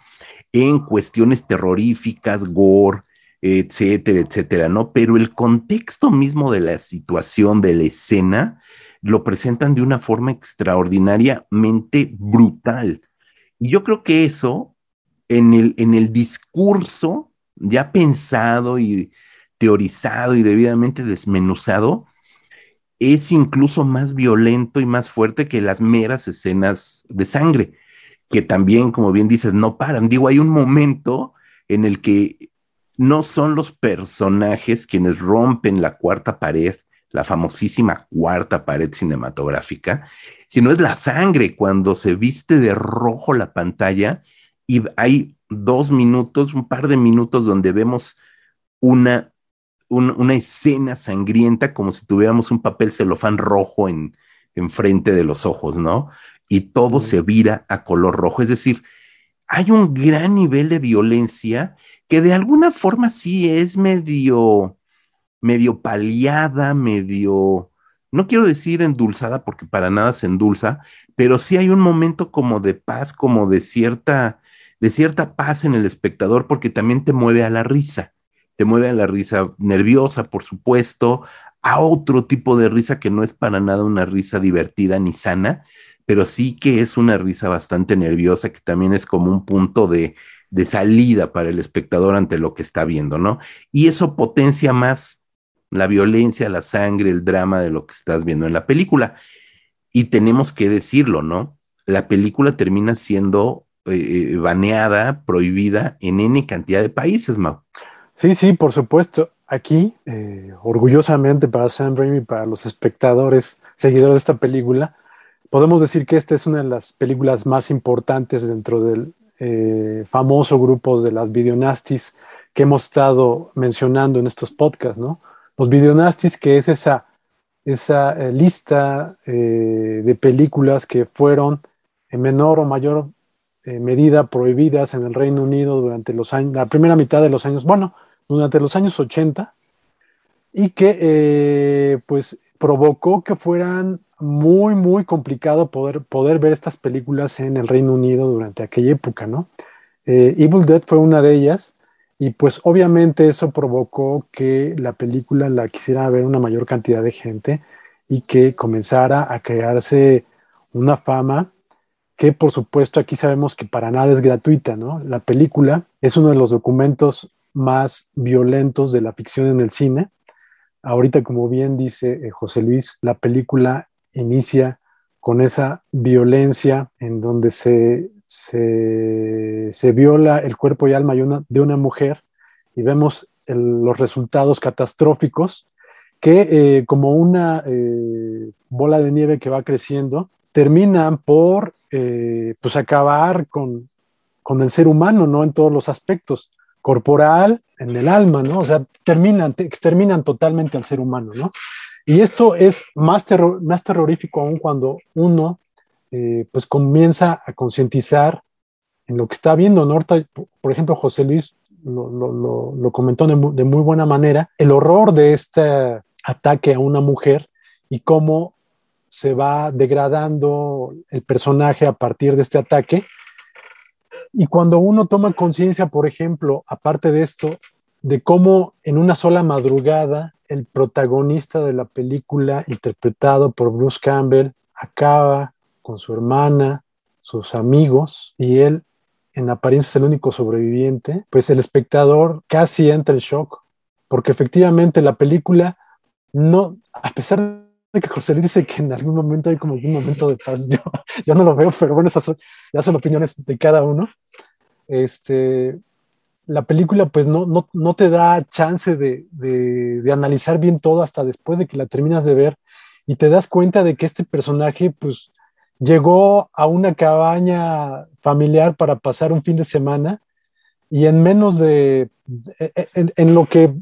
en cuestiones terroríficas, gore, etcétera, etcétera, ¿no? Pero el contexto mismo de la situación, de la escena, lo presentan de una forma extraordinariamente brutal. Y yo creo que eso, en el, en el discurso ya pensado y teorizado y debidamente desmenuzado, es incluso más violento y más fuerte que las meras escenas de sangre, que también, como bien dices, no paran. Digo, hay un momento en el que no son los personajes quienes rompen la cuarta pared, la famosísima cuarta pared cinematográfica, sino es la sangre cuando se viste de rojo la pantalla y hay dos minutos, un par de minutos donde vemos una, una escena sangrienta como si tuviéramos un papel celofán rojo en, en frente de los ojos, ¿no? Y todo se vira a color rojo, es decir, hay un gran nivel de violencia que de alguna forma sí es medio, medio paliada, medio, no quiero decir endulzada porque para nada se endulza, pero sí hay un momento como de paz, como de cierta, de cierta paz en el espectador porque también te mueve a la risa, te mueve a la risa nerviosa, por supuesto, a otro tipo de risa que no es para nada una risa divertida ni sana, pero sí que es una risa bastante nerviosa, que también es como un punto de, de salida para el espectador ante lo que está viendo, ¿no? Y eso potencia más la violencia, la sangre, el drama de lo que estás viendo en la película. Y tenemos que decirlo, ¿no? La película termina siendo eh, baneada, prohibida en N cantidad de países, Mau. Sí, sí, por supuesto. Aquí, eh, orgullosamente para Sam Raimi, para los espectadores, seguidores de esta película, podemos decir que esta es una de las películas más importantes dentro del eh, famoso grupo de las videonastis que hemos estado mencionando en estos podcasts, ¿no? Los videonastis, que es esa, esa eh, lista eh, de películas que fueron en menor o mayor medida prohibidas en el Reino Unido durante los años, la primera mitad de los años, bueno, durante los años 80, y que eh, pues provocó que fueran muy, muy complicado poder, poder ver estas películas en el Reino Unido durante aquella época, ¿no? Eh, Evil Dead fue una de ellas y pues obviamente eso provocó que la película la quisiera ver una mayor cantidad de gente y que comenzara a crearse una fama que por supuesto aquí sabemos que para nada es gratuita, ¿no? La película es uno de los documentos más violentos de la ficción en el cine. Ahorita, como bien dice eh, José Luis, la película inicia con esa violencia en donde se, se, viola el cuerpo y alma de una mujer y vemos los resultados catastróficos que eh, como una eh, bola de nieve que va creciendo, terminan por pues acabar con, con, el ser humano, ¿no? En todos los aspectos, corporal, en el alma, ¿no? O sea, terminan, exterminan totalmente al ser humano, ¿no? Y esto es más, terror, más terrorífico aún cuando uno eh, pues comienza a concientizar en lo que está viendo, ¿no? por ejemplo, José Luis lo, comentó de muy buena manera, el horror de este ataque a una mujer y cómo se va degradando el personaje a partir de este ataque. Y cuando uno toma conciencia, por ejemplo, aparte de esto, de cómo en una sola madrugada el protagonista de la película, interpretado por Bruce Campbell, acaba con su hermana, sus amigos, y él en apariencia es el único sobreviviente, pues el espectador casi entra en shock, porque efectivamente la película no, a pesar que José Luis dice que en algún momento hay como un momento de paz. [laughs] Yo, yo no lo veo, pero bueno, esas son, ya son opiniones de cada uno. Este, la película pues no, no, no te da chance de, de, de, analizar bien todo hasta después de que la terminas de ver y te das cuenta de que este personaje pues llegó a una cabaña familiar para pasar un fin de semana y en menos de, en, en lo que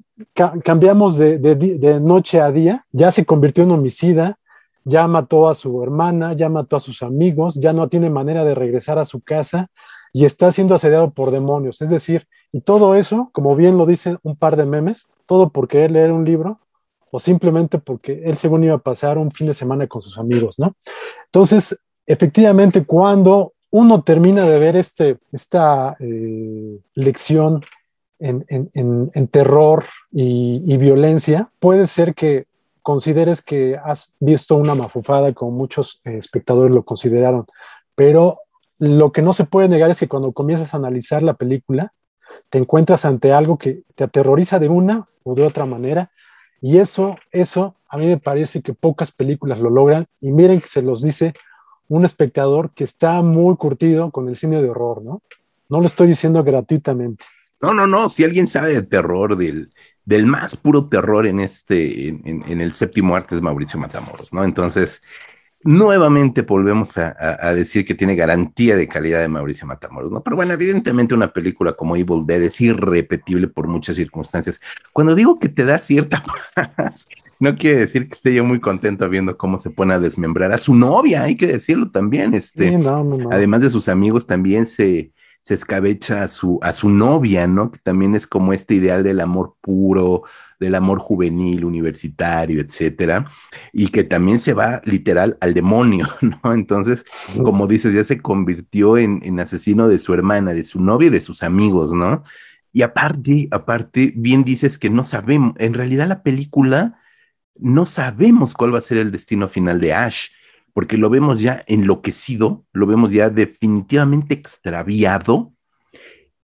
cambiamos de, noche a día, ya se convirtió en homicida, ya mató a su hermana, ya mató a sus amigos, ya no tiene manera de regresar a su casa y está siendo asediado por demonios. Es decir, y todo eso, como bien lo dicen un par de memes, todo por querer leer un libro o simplemente porque él según iba a pasar un fin de semana con sus amigos, ¿no? Entonces, efectivamente, cuando uno termina de ver este, esta eh, lección en, terror y, violencia, puede ser que consideres que has visto una mafufada como muchos eh, espectadores lo consideraron, pero lo que no se puede negar es que cuando comienzas a analizar la película, te encuentras ante algo que te aterroriza de una o de otra manera, y eso, eso a mí me parece que pocas películas lo logran, y miren que se los dice un espectador que está muy curtido con el cine de horror, ¿no? No lo estoy diciendo gratuitamente. No, no, no, si alguien sabe de terror, del, del más puro terror en este, en, el séptimo arte es Mauricio Matamoros, ¿no? Entonces, nuevamente volvemos a, a, decir que tiene garantía de calidad de Mauricio Matamoros, ¿no? Pero bueno, evidentemente una película como Evil Dead es irrepetible por muchas circunstancias. Cuando digo que te da cierta [laughs] no quiere decir que esté yo muy contento viendo cómo se pone a desmembrar a su novia, hay que decirlo también, este, además de sus amigos también se se escabecha a su, a su novia, ¿no? Que también es como este ideal del amor puro, del amor juvenil, universitario, etcétera, y que también se va literal al demonio, [laughs] ¿no? Entonces, como dices, ya se convirtió en, en asesino de su hermana, de su novia y de sus amigos, ¿no? Y aparte, aparte, bien dices que no sabemos, en realidad la película no sabemos cuál va a ser el destino final de Ash porque lo vemos ya enloquecido, lo vemos ya definitivamente extraviado,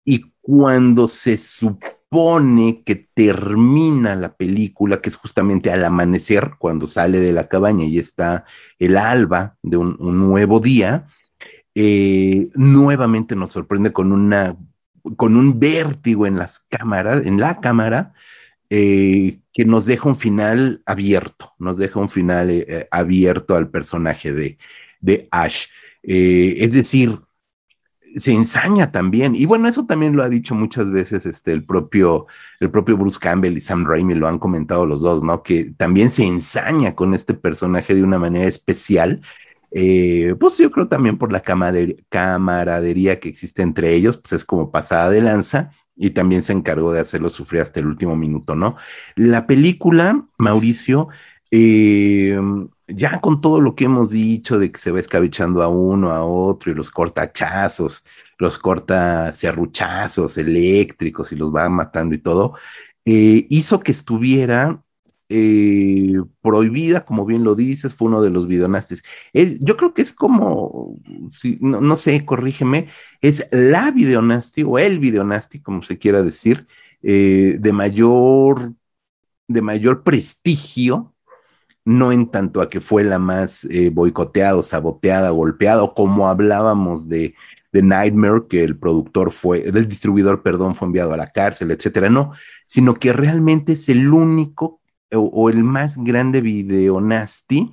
y cuando se supone que termina la película, que es justamente al amanecer, cuando sale de la cabaña y está el alba de un, nuevo día, eh, nuevamente nos sorprende con una con un vértigo en las cámaras, en la cámara, eh, que nos deja un final abierto, nos deja un final eh, eh, abierto al personaje de, de Ash. es decir, se ensaña también, y bueno, eso también lo ha dicho muchas veces este, el, propio, el propio Bruce Campbell y Sam Raimi, lo han comentado los dos, ¿no? Que también se ensaña con este personaje de una manera especial, Eh, pues yo creo también por la camaradería que existe entre ellos, pues es como pasada de lanza y también se encargó de hacerlo sufrir hasta el último minuto, ¿no? La película, Mauricio, eh, ya con todo lo que hemos dicho de que se va escabechando a uno, a otro y los cortachazos, los corta serruchazos eléctricos y los va matando y todo, eh, hizo que estuviera eh, prohibida, como bien lo dices, fue uno de los videonastis. Es, yo creo que es como, si, no, sé, corrígeme, es la videonasti o el videonasti, como se quiera decir, eh, de mayor de mayor prestigio, no en tanto a que fue la más eh, boicoteada, saboteada, golpeada, como hablábamos de, de Nightmare, que el productor fue, del distribuidor, perdón, fue enviado a la cárcel, etcétera, no, sino que realmente es el único o, el más grande video nasty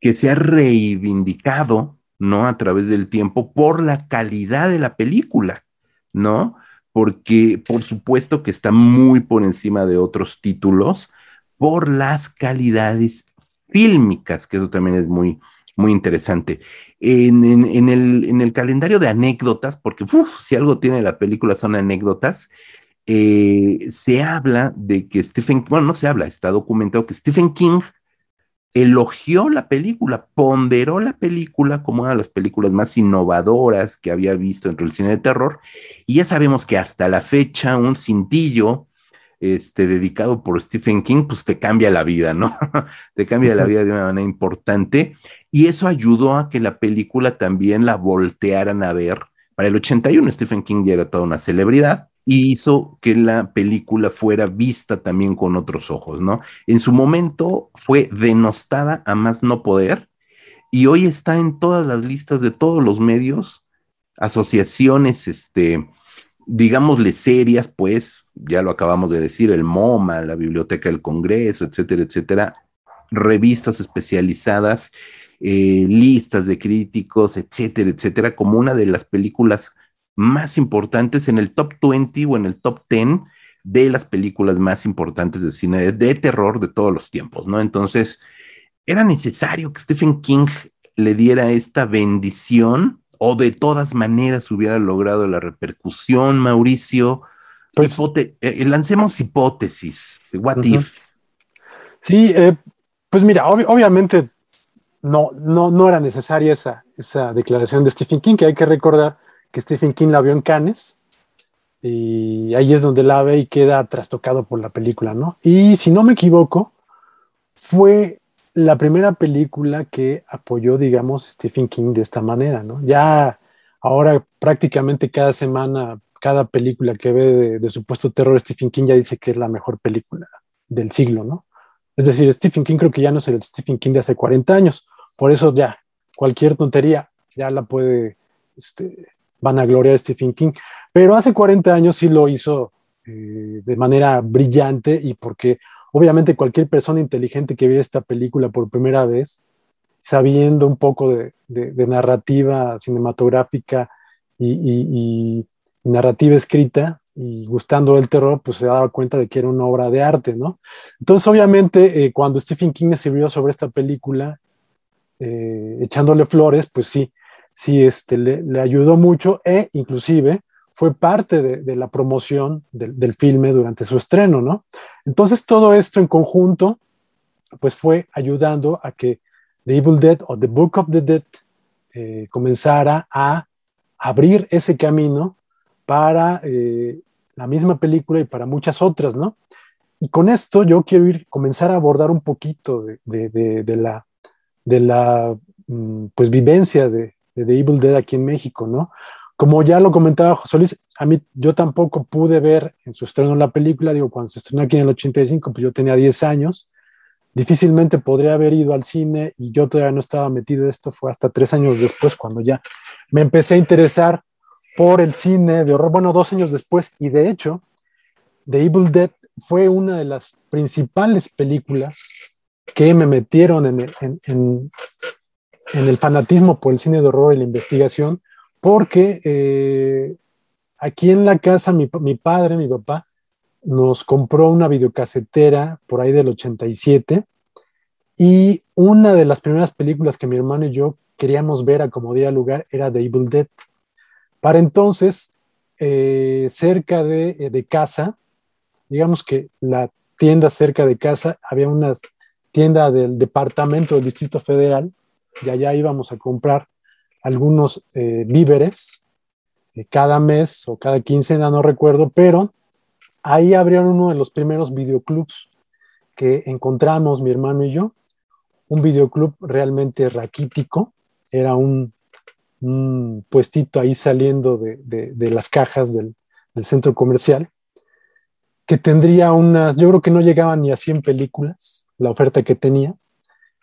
que se ha reivindicado, ¿no? A través del tiempo por la calidad de la película, ¿no? Porque por supuesto que está muy por encima de otros títulos por las calidades fílmicas, que eso también es muy, muy interesante. En, el, en el, calendario de anécdotas, porque si algo tiene la película son anécdotas, eh, se habla de que Stephen, bueno, no se habla, está documentado que Stephen King elogió la película, ponderó la película como una de las películas más innovadoras que había visto dentro del cine de terror, y ya sabemos que hasta la fecha un cintillo este, dedicado por Stephen King, pues te cambia la vida, ¿no? [laughs] te cambia la vida de una manera importante, y eso ayudó a que la película también la voltearan a ver. Para el 81 Stephen King ya era toda una celebridad, y hizo que la película fuera vista también con otros ojos, ¿no? En su momento fue denostada a más no poder y hoy está en todas las listas de todos los medios, asociaciones, este, digámosle serias, pues, ya lo acabamos de decir, el MoMA, la Biblioteca del Congreso, etcétera, etcétera, revistas especializadas, eh, listas de críticos, etcétera, etcétera, como una de las películas más importantes en el top 20 o en el top 10 de las películas más importantes de cine de, terror de todos los tiempos, ¿no? Entonces, era necesario que Stephen King le diera esta bendición o de todas maneras hubiera logrado la repercusión, Mauricio. Pues, eh, lancemos hipótesis. What if? Sí, eh, pues mira, obviamente no, no, no era necesaria esa, esa declaración de Stephen King, que hay que recordar que Stephen King la vio en Cannes y ahí es donde la ve y queda trastocado por la película, ¿no? Y si no me equivoco, fue la primera película que apoyó, digamos, Stephen King de esta manera, ¿no? Ya ahora prácticamente cada semana, cada película que ve de, supuesto terror, Stephen King ya dice que es la mejor película del siglo, ¿no? Es decir, Stephen King creo que ya no es el Stephen King de hace 40 años, por eso ya cualquier tontería ya la puede este, van a gloriar Stephen King, pero hace 40 años sí lo hizo eh, de manera brillante y porque obviamente cualquier persona inteligente que vea esta película por primera vez, sabiendo un poco de, narrativa cinematográfica y, narrativa escrita y gustando del terror, pues se daba cuenta de que era una obra de arte, ¿no? Entonces, obviamente, eh, cuando Stephen King escribió sobre esta película, eh, echándole flores, pues sí, sí este, le, ayudó mucho e inclusive fue parte de, la promoción del filme durante su estreno, ¿no? Entonces todo esto en conjunto, pues fue ayudando a que The Evil Dead o The Book of the Dead eh, comenzara a abrir ese camino para eh, la misma película y para muchas otras, ¿no? Y con esto yo quiero ir, comenzar a abordar un poquito de, la, de la mm, pues, vivencia de, de Evil Dead aquí en México, ¿no? Como ya lo comentaba José Luis, a mí yo tampoco pude ver en su estreno la película, digo, cuando se estrenó aquí en el 85, pues yo tenía 10 años, difícilmente podría haber ido al cine y yo todavía no estaba metido, esto fue hasta tres años después cuando ya me empecé a interesar por el cine de horror, bueno, dos años después, y de hecho, The Evil Dead fue una de las principales películas que me metieron en el fanatismo por el cine de horror y la investigación, porque eh, aquí en la casa mi, padre, mi papá, nos compró una videocasetera por ahí del 87 y una de las primeras películas que mi hermano y yo queríamos ver a como día lugar era The Evil Dead. Para entonces, eh, cerca de, de, casa, digamos que la tienda cerca de casa, había una tienda del departamento del Distrito Federal, y allá íbamos a comprar algunos eh, víveres eh, cada mes o cada quincena, no recuerdo, pero ahí abrieron uno de los primeros videoclubs que encontramos mi hermano y yo, un videoclub realmente raquítico, era un, puestito ahí saliendo de, las cajas del, del, centro comercial, que tendría unas, yo creo que no llegaba ni a 100 películas, la oferta que tenía,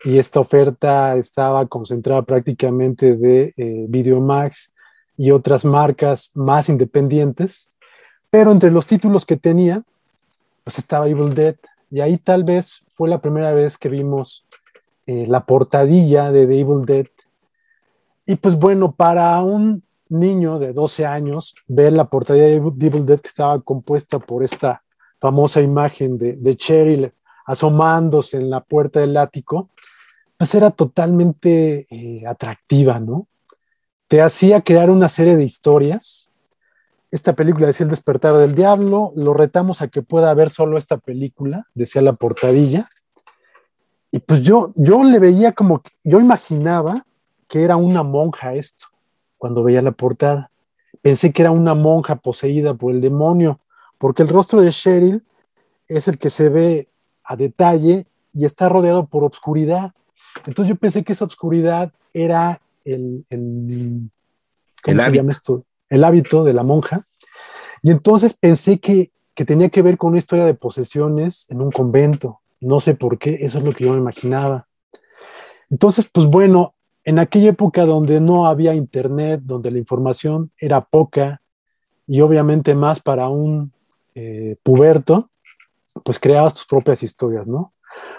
y esta oferta estaba concentrada prácticamente de eh, Videomax y otras marcas más independientes, pero entre los títulos que tenía, pues estaba Evil Dead, y ahí tal vez fue la primera vez que vimos eh, la portadilla de The Evil Dead. Y pues bueno, para un niño de 12 años, ver la portadilla de Evil Dead que estaba compuesta por esta famosa imagen de, de Cheryl asomándose en la puerta del ático, pues era totalmente eh, atractiva, ¿no? Te hacía crear una serie de historias. Esta película decía El despertar del diablo, lo retamos a que pueda ver solo esta película, decía la portadilla. Y pues yo, yo le veía como, yo imaginaba que era una monja esto, cuando veía la portada. Pensé que era una monja poseída por el demonio, porque el rostro de Cheryl es el que se ve a detalle y está rodeado por obscuridad. Entonces yo pensé que esa obscuridad era el, el ¿cómo se llama esto? El hábito de la monja. Y entonces pensé que, que tenía que ver con una historia de posesiones en un convento. No sé por qué, eso es lo que yo me imaginaba. Entonces, pues bueno, en aquella época donde no había internet, donde la información era poca y obviamente más para un eh, puberto, pues creabas tus propias historias, ¿no?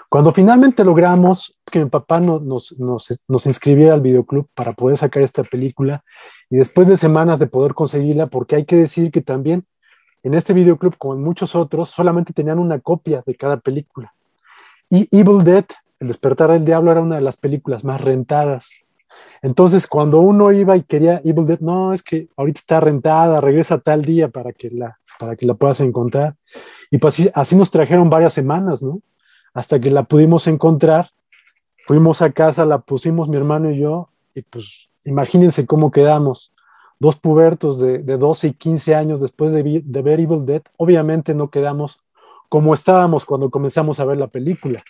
Cuando finalmente logramos que mi papá nos, nos, inscribiera al videoclub para poder sacar esta película y después de semanas de poder conseguirla, porque hay que decir que también en este videoclub, como en muchos otros, solamente tenían una copia de cada película. Y Evil Dead, El despertar del diablo, era una de las películas más rentadas. Entonces, cuando uno iba y quería Evil Dead, no, es que ahorita está rentada, regresa tal día para que la, para que la puedas encontrar. Y pues así, nos trajeron varias semanas, ¿no? Hasta que la pudimos encontrar, fuimos a casa, la pusimos mi hermano y yo, y pues imagínense cómo quedamos. Dos pubertos de, de 12 y 15 años después de, de ver Evil Dead, obviamente no quedamos como estábamos cuando comenzamos a ver la película.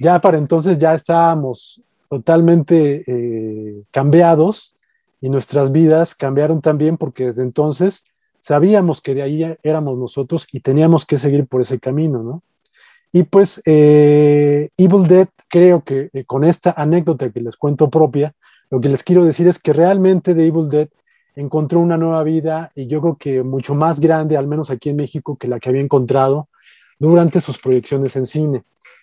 Ya para entonces ya estábamos totalmente eh, cambiados y nuestras vidas cambiaron también porque desde entonces sabíamos que de ahí éramos nosotros y teníamos que seguir por ese camino, ¿no? Y pues eh, Evil Dead, creo que eh, con esta anécdota que les cuento propia, lo que les quiero decir es que realmente The Evil Dead encontró una nueva vida y yo creo que mucho más grande, al menos aquí en México, que la que había encontrado durante sus proyecciones en cine.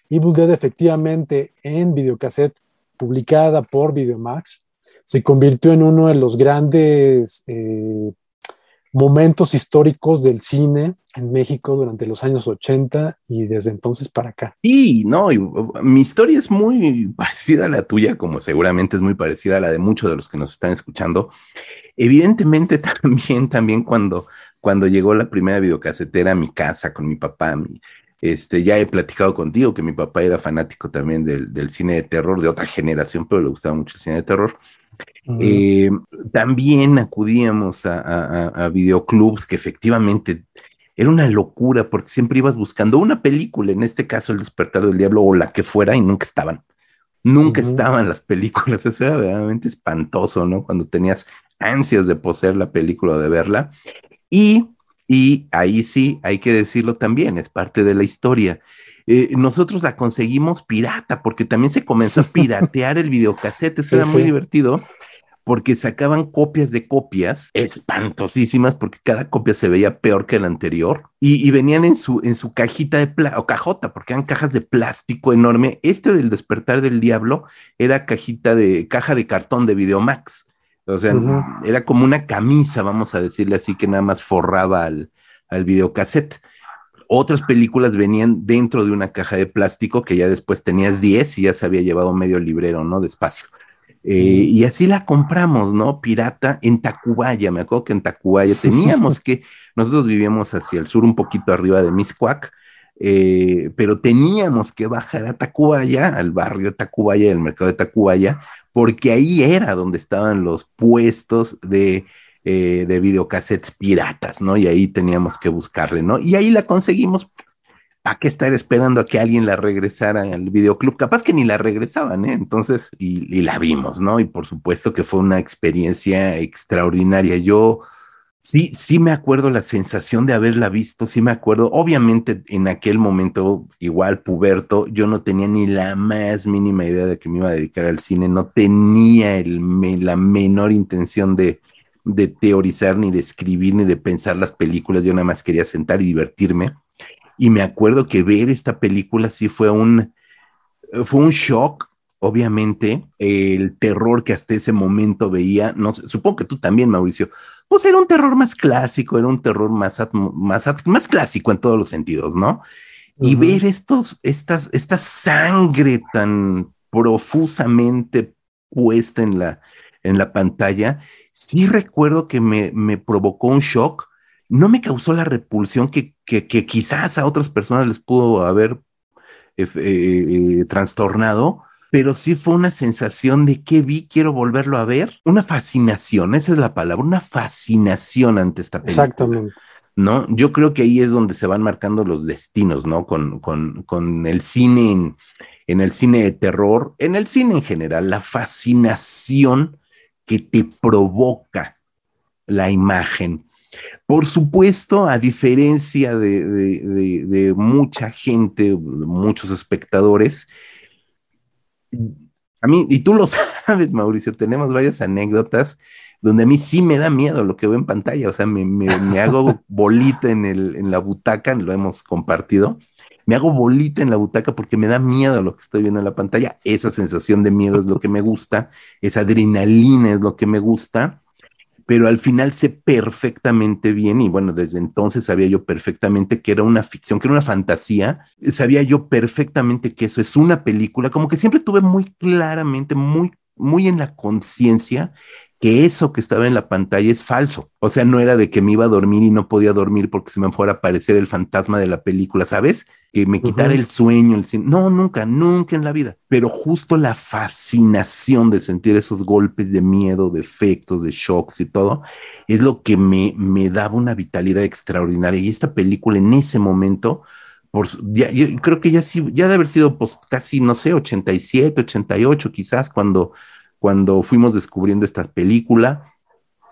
Evil Dead efectivamente en videocassette publicada por Videomax se convirtió en uno de los grandes eh, momentos históricos del cine en México durante los años 80 y desde entonces para acá. Sí, no, uh, mi historia es muy parecida a la tuya, como seguramente es muy parecida a la de muchos de los que nos están escuchando. Evidentemente [laughs] también, también cuando, cuando llegó la primera videocasetera a mi casa con mi papá, este, ya he platicado contigo que mi papá era fanático también del, del cine de terror, de otra generación, pero le gustaba mucho el cine de terror. Eh, también acudíamos a, videoclubs que efectivamente era una locura porque siempre ibas buscando una película, en este caso El despertar del diablo o la que fuera y nunca estaban. Nunca estaban las películas, eso era verdaderamente espantoso, ¿no? Cuando tenías ansias de poseer la película o de verla. Y, y ahí sí, hay que decirlo también, es parte de la historia. Eh, nosotros la conseguimos pirata, porque también se comenzó a [laughs] piratear el videocassette, eso era muy divertido, porque sacaban copias de copias espantosísimas, porque cada copia se veía peor que la anterior, y, venían en su, en su cajita de plástico, o cajota, porque eran cajas de plástico enorme. Este del despertar del diablo era cajita de, caja de cartón de Videomax. O sea, era como una camisa, vamos a decirle así, que nada más forraba al, al videocassette. Otras películas venían dentro de una caja de plástico que ya después tenías 10 y ya se había llevado medio librero, ¿no? Despacio. Eh, y así la compramos, ¿no? Pirata en Tacubaya, me acuerdo que en Tacubaya teníamos [laughs] que, nosotros vivíamos hacia el sur, un poquito arriba de Miscuac, eh, pero teníamos que bajar a Tacubaya, al barrio de Tacubaya, el mercado de Tacubaya, porque ahí era donde estaban los puestos de, eh, de videocassettes piratas, ¿no? Y ahí teníamos que buscarle, ¿no? Y ahí la conseguimos ¿a qué estar esperando a que alguien la regresara al videoclub? Capaz que ni la regresaban, ¿eh? Entonces, y, la vimos, ¿no? Y por supuesto que fue una experiencia extraordinaria. Yo sí, sí me acuerdo la sensación de haberla visto, sí me acuerdo. Obviamente en aquel momento, igual puberto, yo no tenía ni la más mínima idea de que me iba a dedicar al cine, no tenía la menor intención de, de teorizar, ni de escribir, ni de pensar las películas. Yo nada más quería sentar y divertirme y me acuerdo que ver esta película sí fue un, fue un shock, obviamente, el terror que hasta ese momento veía, no supongo que tú también, Mauricio, pues era un terror más clásico, era un terror más, más, más clásico en todos los sentidos, ¿no? Y ver estos, estas, esta sangre tan profusamente puesta en la, en la pantalla, sí recuerdo que me, me provocó un shock, no me causó la repulsión que, quizás a otras personas les pudo haber eh, eh, trastornado, pero sí fue una sensación de que vi, quiero volverlo a ver, una fascinación, esa es la palabra, una fascinación ante esta película. Exactamente. ¿No? Yo creo que ahí es donde se van marcando los destinos, ¿no? Con, con, el cine, en, en el cine de terror, en el cine en general, la fascinación que te provoca la imagen, por supuesto, a diferencia de, mucha gente, muchos espectadores, a mí, y tú lo [laughs] sabes, Mauricio, tenemos varias anécdotas donde a mí sí me da miedo lo que veo en pantalla, o sea, me, hago bolita en, el, en la butaca, lo hemos compartido, me hago bolita en la butaca porque me da miedo lo que estoy viendo en la pantalla, esa sensación de miedo es lo que me gusta, esa adrenalina es lo que me gusta, pero al final sé perfectamente bien, y bueno, desde entonces sabía yo perfectamente que era una ficción, que era una fantasía, sabía yo perfectamente que eso es una película, como que siempre tuve muy claramente, muy, muy en la conciencia que eso que estaba en la pantalla es falso. O sea, no era de que me iba a dormir y no podía dormir porque se me fuera a aparecer el fantasma de la película, ¿sabes? Que me quitara el sueño, el No, nunca, nunca en la vida. Pero justo la fascinación de sentir esos golpes de miedo, de efectos, de shocks y todo, es lo que me, me daba una vitalidad extraordinaria. Y esta película en ese momento, por, ya, yo creo que ya sí, ya debe haber sido pues casi, no sé, 87, 88 quizás, cuando cuando fuimos descubriendo esta película.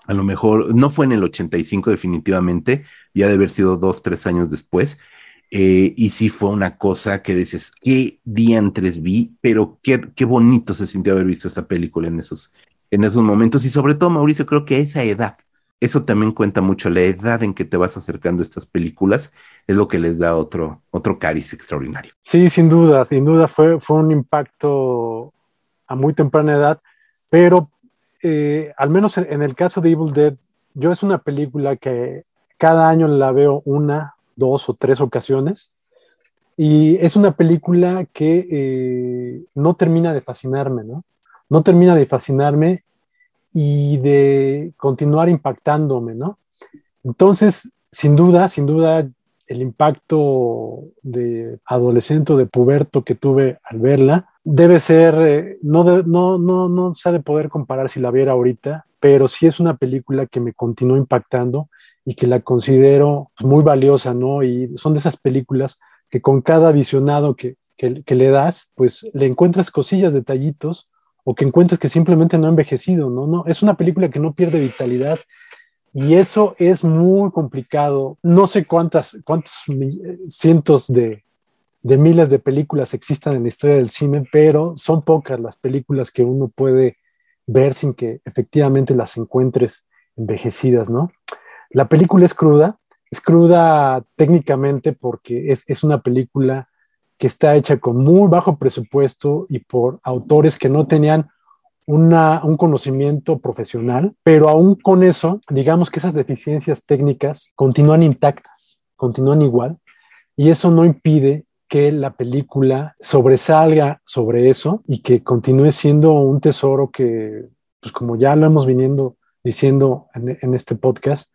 A lo mejor no fue en el 85 definitivamente, ya de haber sido dos, tres años después. Eh, y sí fue una cosa que dices, qué diantres vi, pero qué, qué bonito se sintió haber visto esta película en esos, en esos momentos. Y sobre todo, Mauricio, creo que esa edad, eso también cuenta mucho, la edad en que te vas acercando a estas películas es lo que les da otro, otro cariz extraordinario. Sí, sin duda, sin duda fue, fue un impacto a muy temprana edad pero eh, al menos en, el caso de Evil Dead, yo es una película que cada año la veo una, dos o tres ocasiones. Y es una película que eh, no termina de fascinarme, ¿no? No termina de fascinarme y de continuar impactándome, ¿no? Entonces, sin duda, sin duda, el impacto de adolescente o de puberto que tuve al verla debe ser, eh, no, no, no, no se ha de poder comparar si la viera ahorita, pero sí es una película que me continuó impactando y que la considero muy valiosa, ¿no? Y son de esas películas que con cada visionado que, que, le das, pues le encuentras cosillas, detallitos, o que encuentras que simplemente no ha envejecido, ¿no? no es una película que no pierde vitalidad y eso es muy complicado. No sé cuántas, cuántos cientos de, de miles de películas existan en la historia del cine, pero son pocas las películas que uno puede ver sin que efectivamente las encuentres envejecidas, ¿no? La película es cruda, es cruda técnicamente porque es, una película que está hecha con muy bajo presupuesto y por autores que no tenían un conocimiento profesional, pero aún con eso, digamos que esas deficiencias técnicas continúan intactas, continúan igual, y eso no impide que la película sobresalga sobre eso y que continúe siendo un tesoro que, pues como ya lo hemos viniendo diciendo en, este podcast,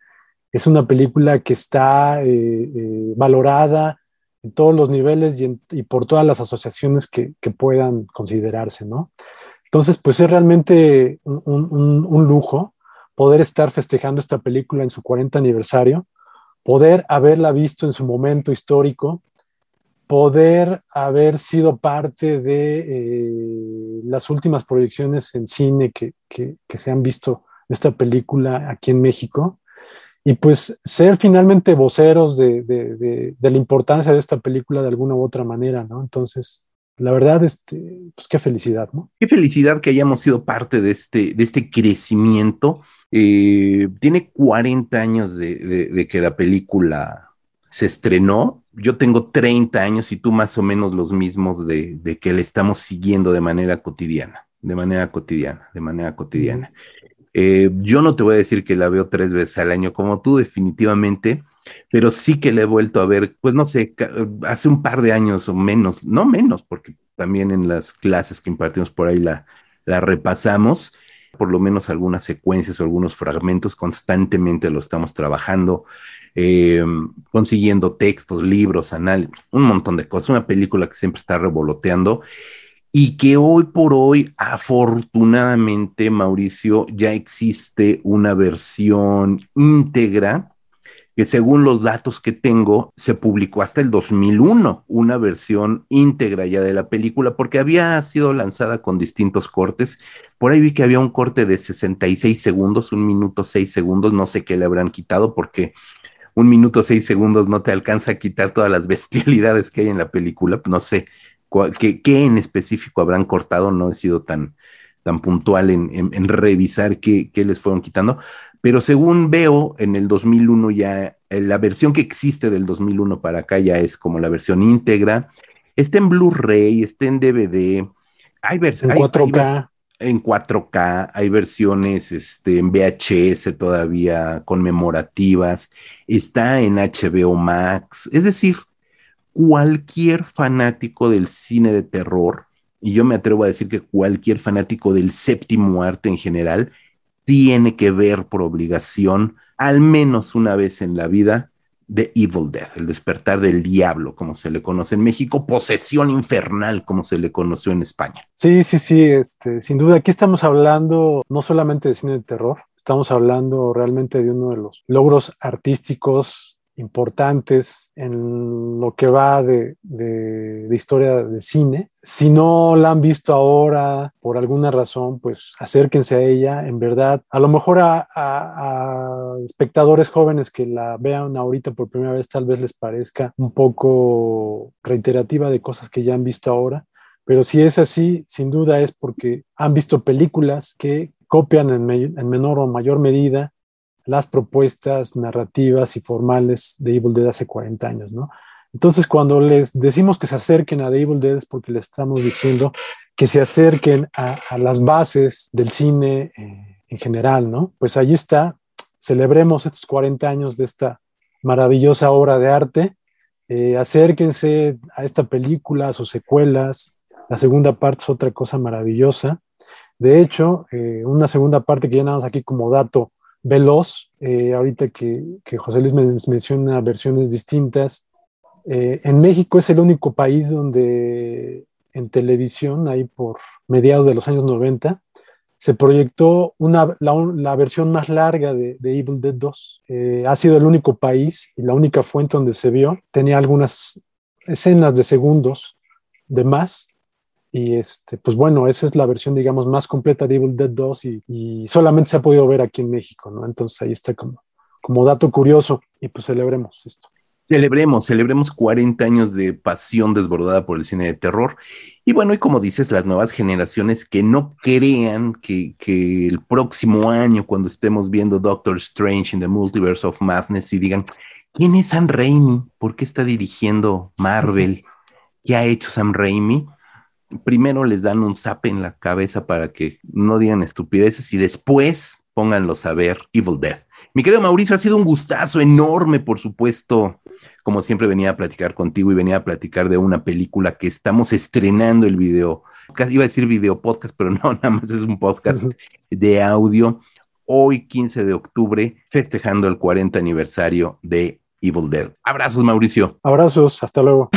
es una película que está eh, eh, valorada en todos los niveles y, por todas las asociaciones que, puedan considerarse, ¿no? Entonces, pues es realmente un, lujo poder estar festejando esta película en su 40 aniversario, poder haberla visto en su momento histórico, poder haber sido parte de eh, las últimas proyecciones en cine que, se han visto de esta película aquí en México y pues ser finalmente voceros de, la importancia de esta película de alguna u otra manera, ¿no? Entonces, la verdad, este, pues qué felicidad, ¿no? Qué felicidad que hayamos sido parte de este, de este crecimiento. Eh, tiene 40 años de que la película se estrenó. Yo tengo 30 años y tú más o menos los mismos de, que le estamos siguiendo de manera cotidiana, de manera cotidiana, de manera cotidiana. Eh, yo no te voy a decir que la veo tres veces al año como tú, definitivamente, pero sí que la he vuelto a ver, pues no sé, hace un par de años o menos, no menos, porque también en las clases que impartimos por ahí la, la repasamos, por lo menos algunas secuencias o algunos fragmentos, constantemente lo estamos trabajando. Eh, consiguiendo textos, libros, análisis, un montón de cosas. Una película que siempre está revoloteando y que hoy por hoy, afortunadamente, Mauricio, ya existe una versión íntegra que según los datos que tengo, se publicó hasta el 2001, una versión íntegra ya de la película, porque había sido lanzada con distintos cortes. Por ahí vi que había un corte de 66 segundos, un minuto 6 segundos, no sé qué le habrán quitado porque un minuto seis segundos no te alcanza a quitar todas las [laughs] bestialidades que hay en la película. No sé qué, en específico habrán cortado, no he sido tan, tan puntual en, revisar qué, les fueron quitando, pero según veo, en el 2001 ya, eh, la versión que existe del 2001 para acá ya es como la versión íntegra, está en Blu-ray, está en DVD, hay versiones. En 4K en 4K, hay versiones este, en VHS todavía conmemorativas, está en HBO Max, es decir, cualquier fanático del cine de terror, y yo me atrevo a decir que cualquier fanático del séptimo arte en general, tiene que ver por obligación, al menos una vez en la vida, The Evil Dead, el despertar del diablo, como se le conoce en México, posesión infernal, como se le conoció en España. Sí, sí, sí, este, sin duda, aquí estamos hablando no solamente de cine de terror, estamos hablando realmente de uno de los logros artísticos importantes en lo que va de, historia de cine. Si no la han visto ahora por alguna razón, pues acérquense a ella. En verdad, a lo mejor a, espectadores jóvenes que la vean ahorita por primera vez tal vez les parezca un poco reiterativa de cosas que ya han visto ahora. Pero si es así, sin duda es porque han visto películas que copian en menor o mayor medida las propuestas narrativas y formales de Evil Dead hace 40 años, ¿no? Entonces, cuando les decimos que se acerquen a The Evil Dead es porque les estamos diciendo que se acerquen a, las bases del cine eh, en general, ¿no? Pues allí está, celebremos estos 40 años de esta maravillosa obra de arte, eh, acérquense a esta película, a sus secuelas, la segunda parte es otra cosa maravillosa. De hecho, eh, una segunda parte que ya nada aquí como dato veloz, eh, ahorita que, José Luis menciona versiones distintas. Eh, en México es el único país donde en televisión, ahí por mediados de los años 90, se proyectó una, la, versión más larga de, Evil Dead 2. Eh, ha sido el único país y la única fuente donde se vio. Tenía algunas escenas de segundos de más y este, pues bueno, esa es la versión, digamos, más completa de Evil Dead 2 y, solamente se ha podido ver aquí en México, ¿no? Entonces ahí está como, como dato curioso y pues celebremos esto. Celebremos, celebremos 40 años de pasión desbordada por el cine de terror. Y bueno, y como dices, las nuevas generaciones que no crean que, que el próximo año, cuando estemos viendo Doctor Strange in the Multiverse of Madness, y digan, ¿quién es Sam Raimi? ¿Por qué está dirigiendo Marvel? ¿Qué ha hecho Sam Raimi? Primero les dan un zap en la cabeza para que no digan estupideces y después pónganlos a ver Evil Dead. Mi querido Mauricio, ha sido un gustazo enorme, por supuesto, como siempre venía a platicar contigo y venía a platicar de una película que estamos estrenando el video. Iba a decir video podcast, pero [laughs] no, nada más es un podcast de audio. Hoy, 15 de octubre, festejando el 40 aniversario de Evil Dead. Abrazos, Mauricio. Abrazos, hasta luego.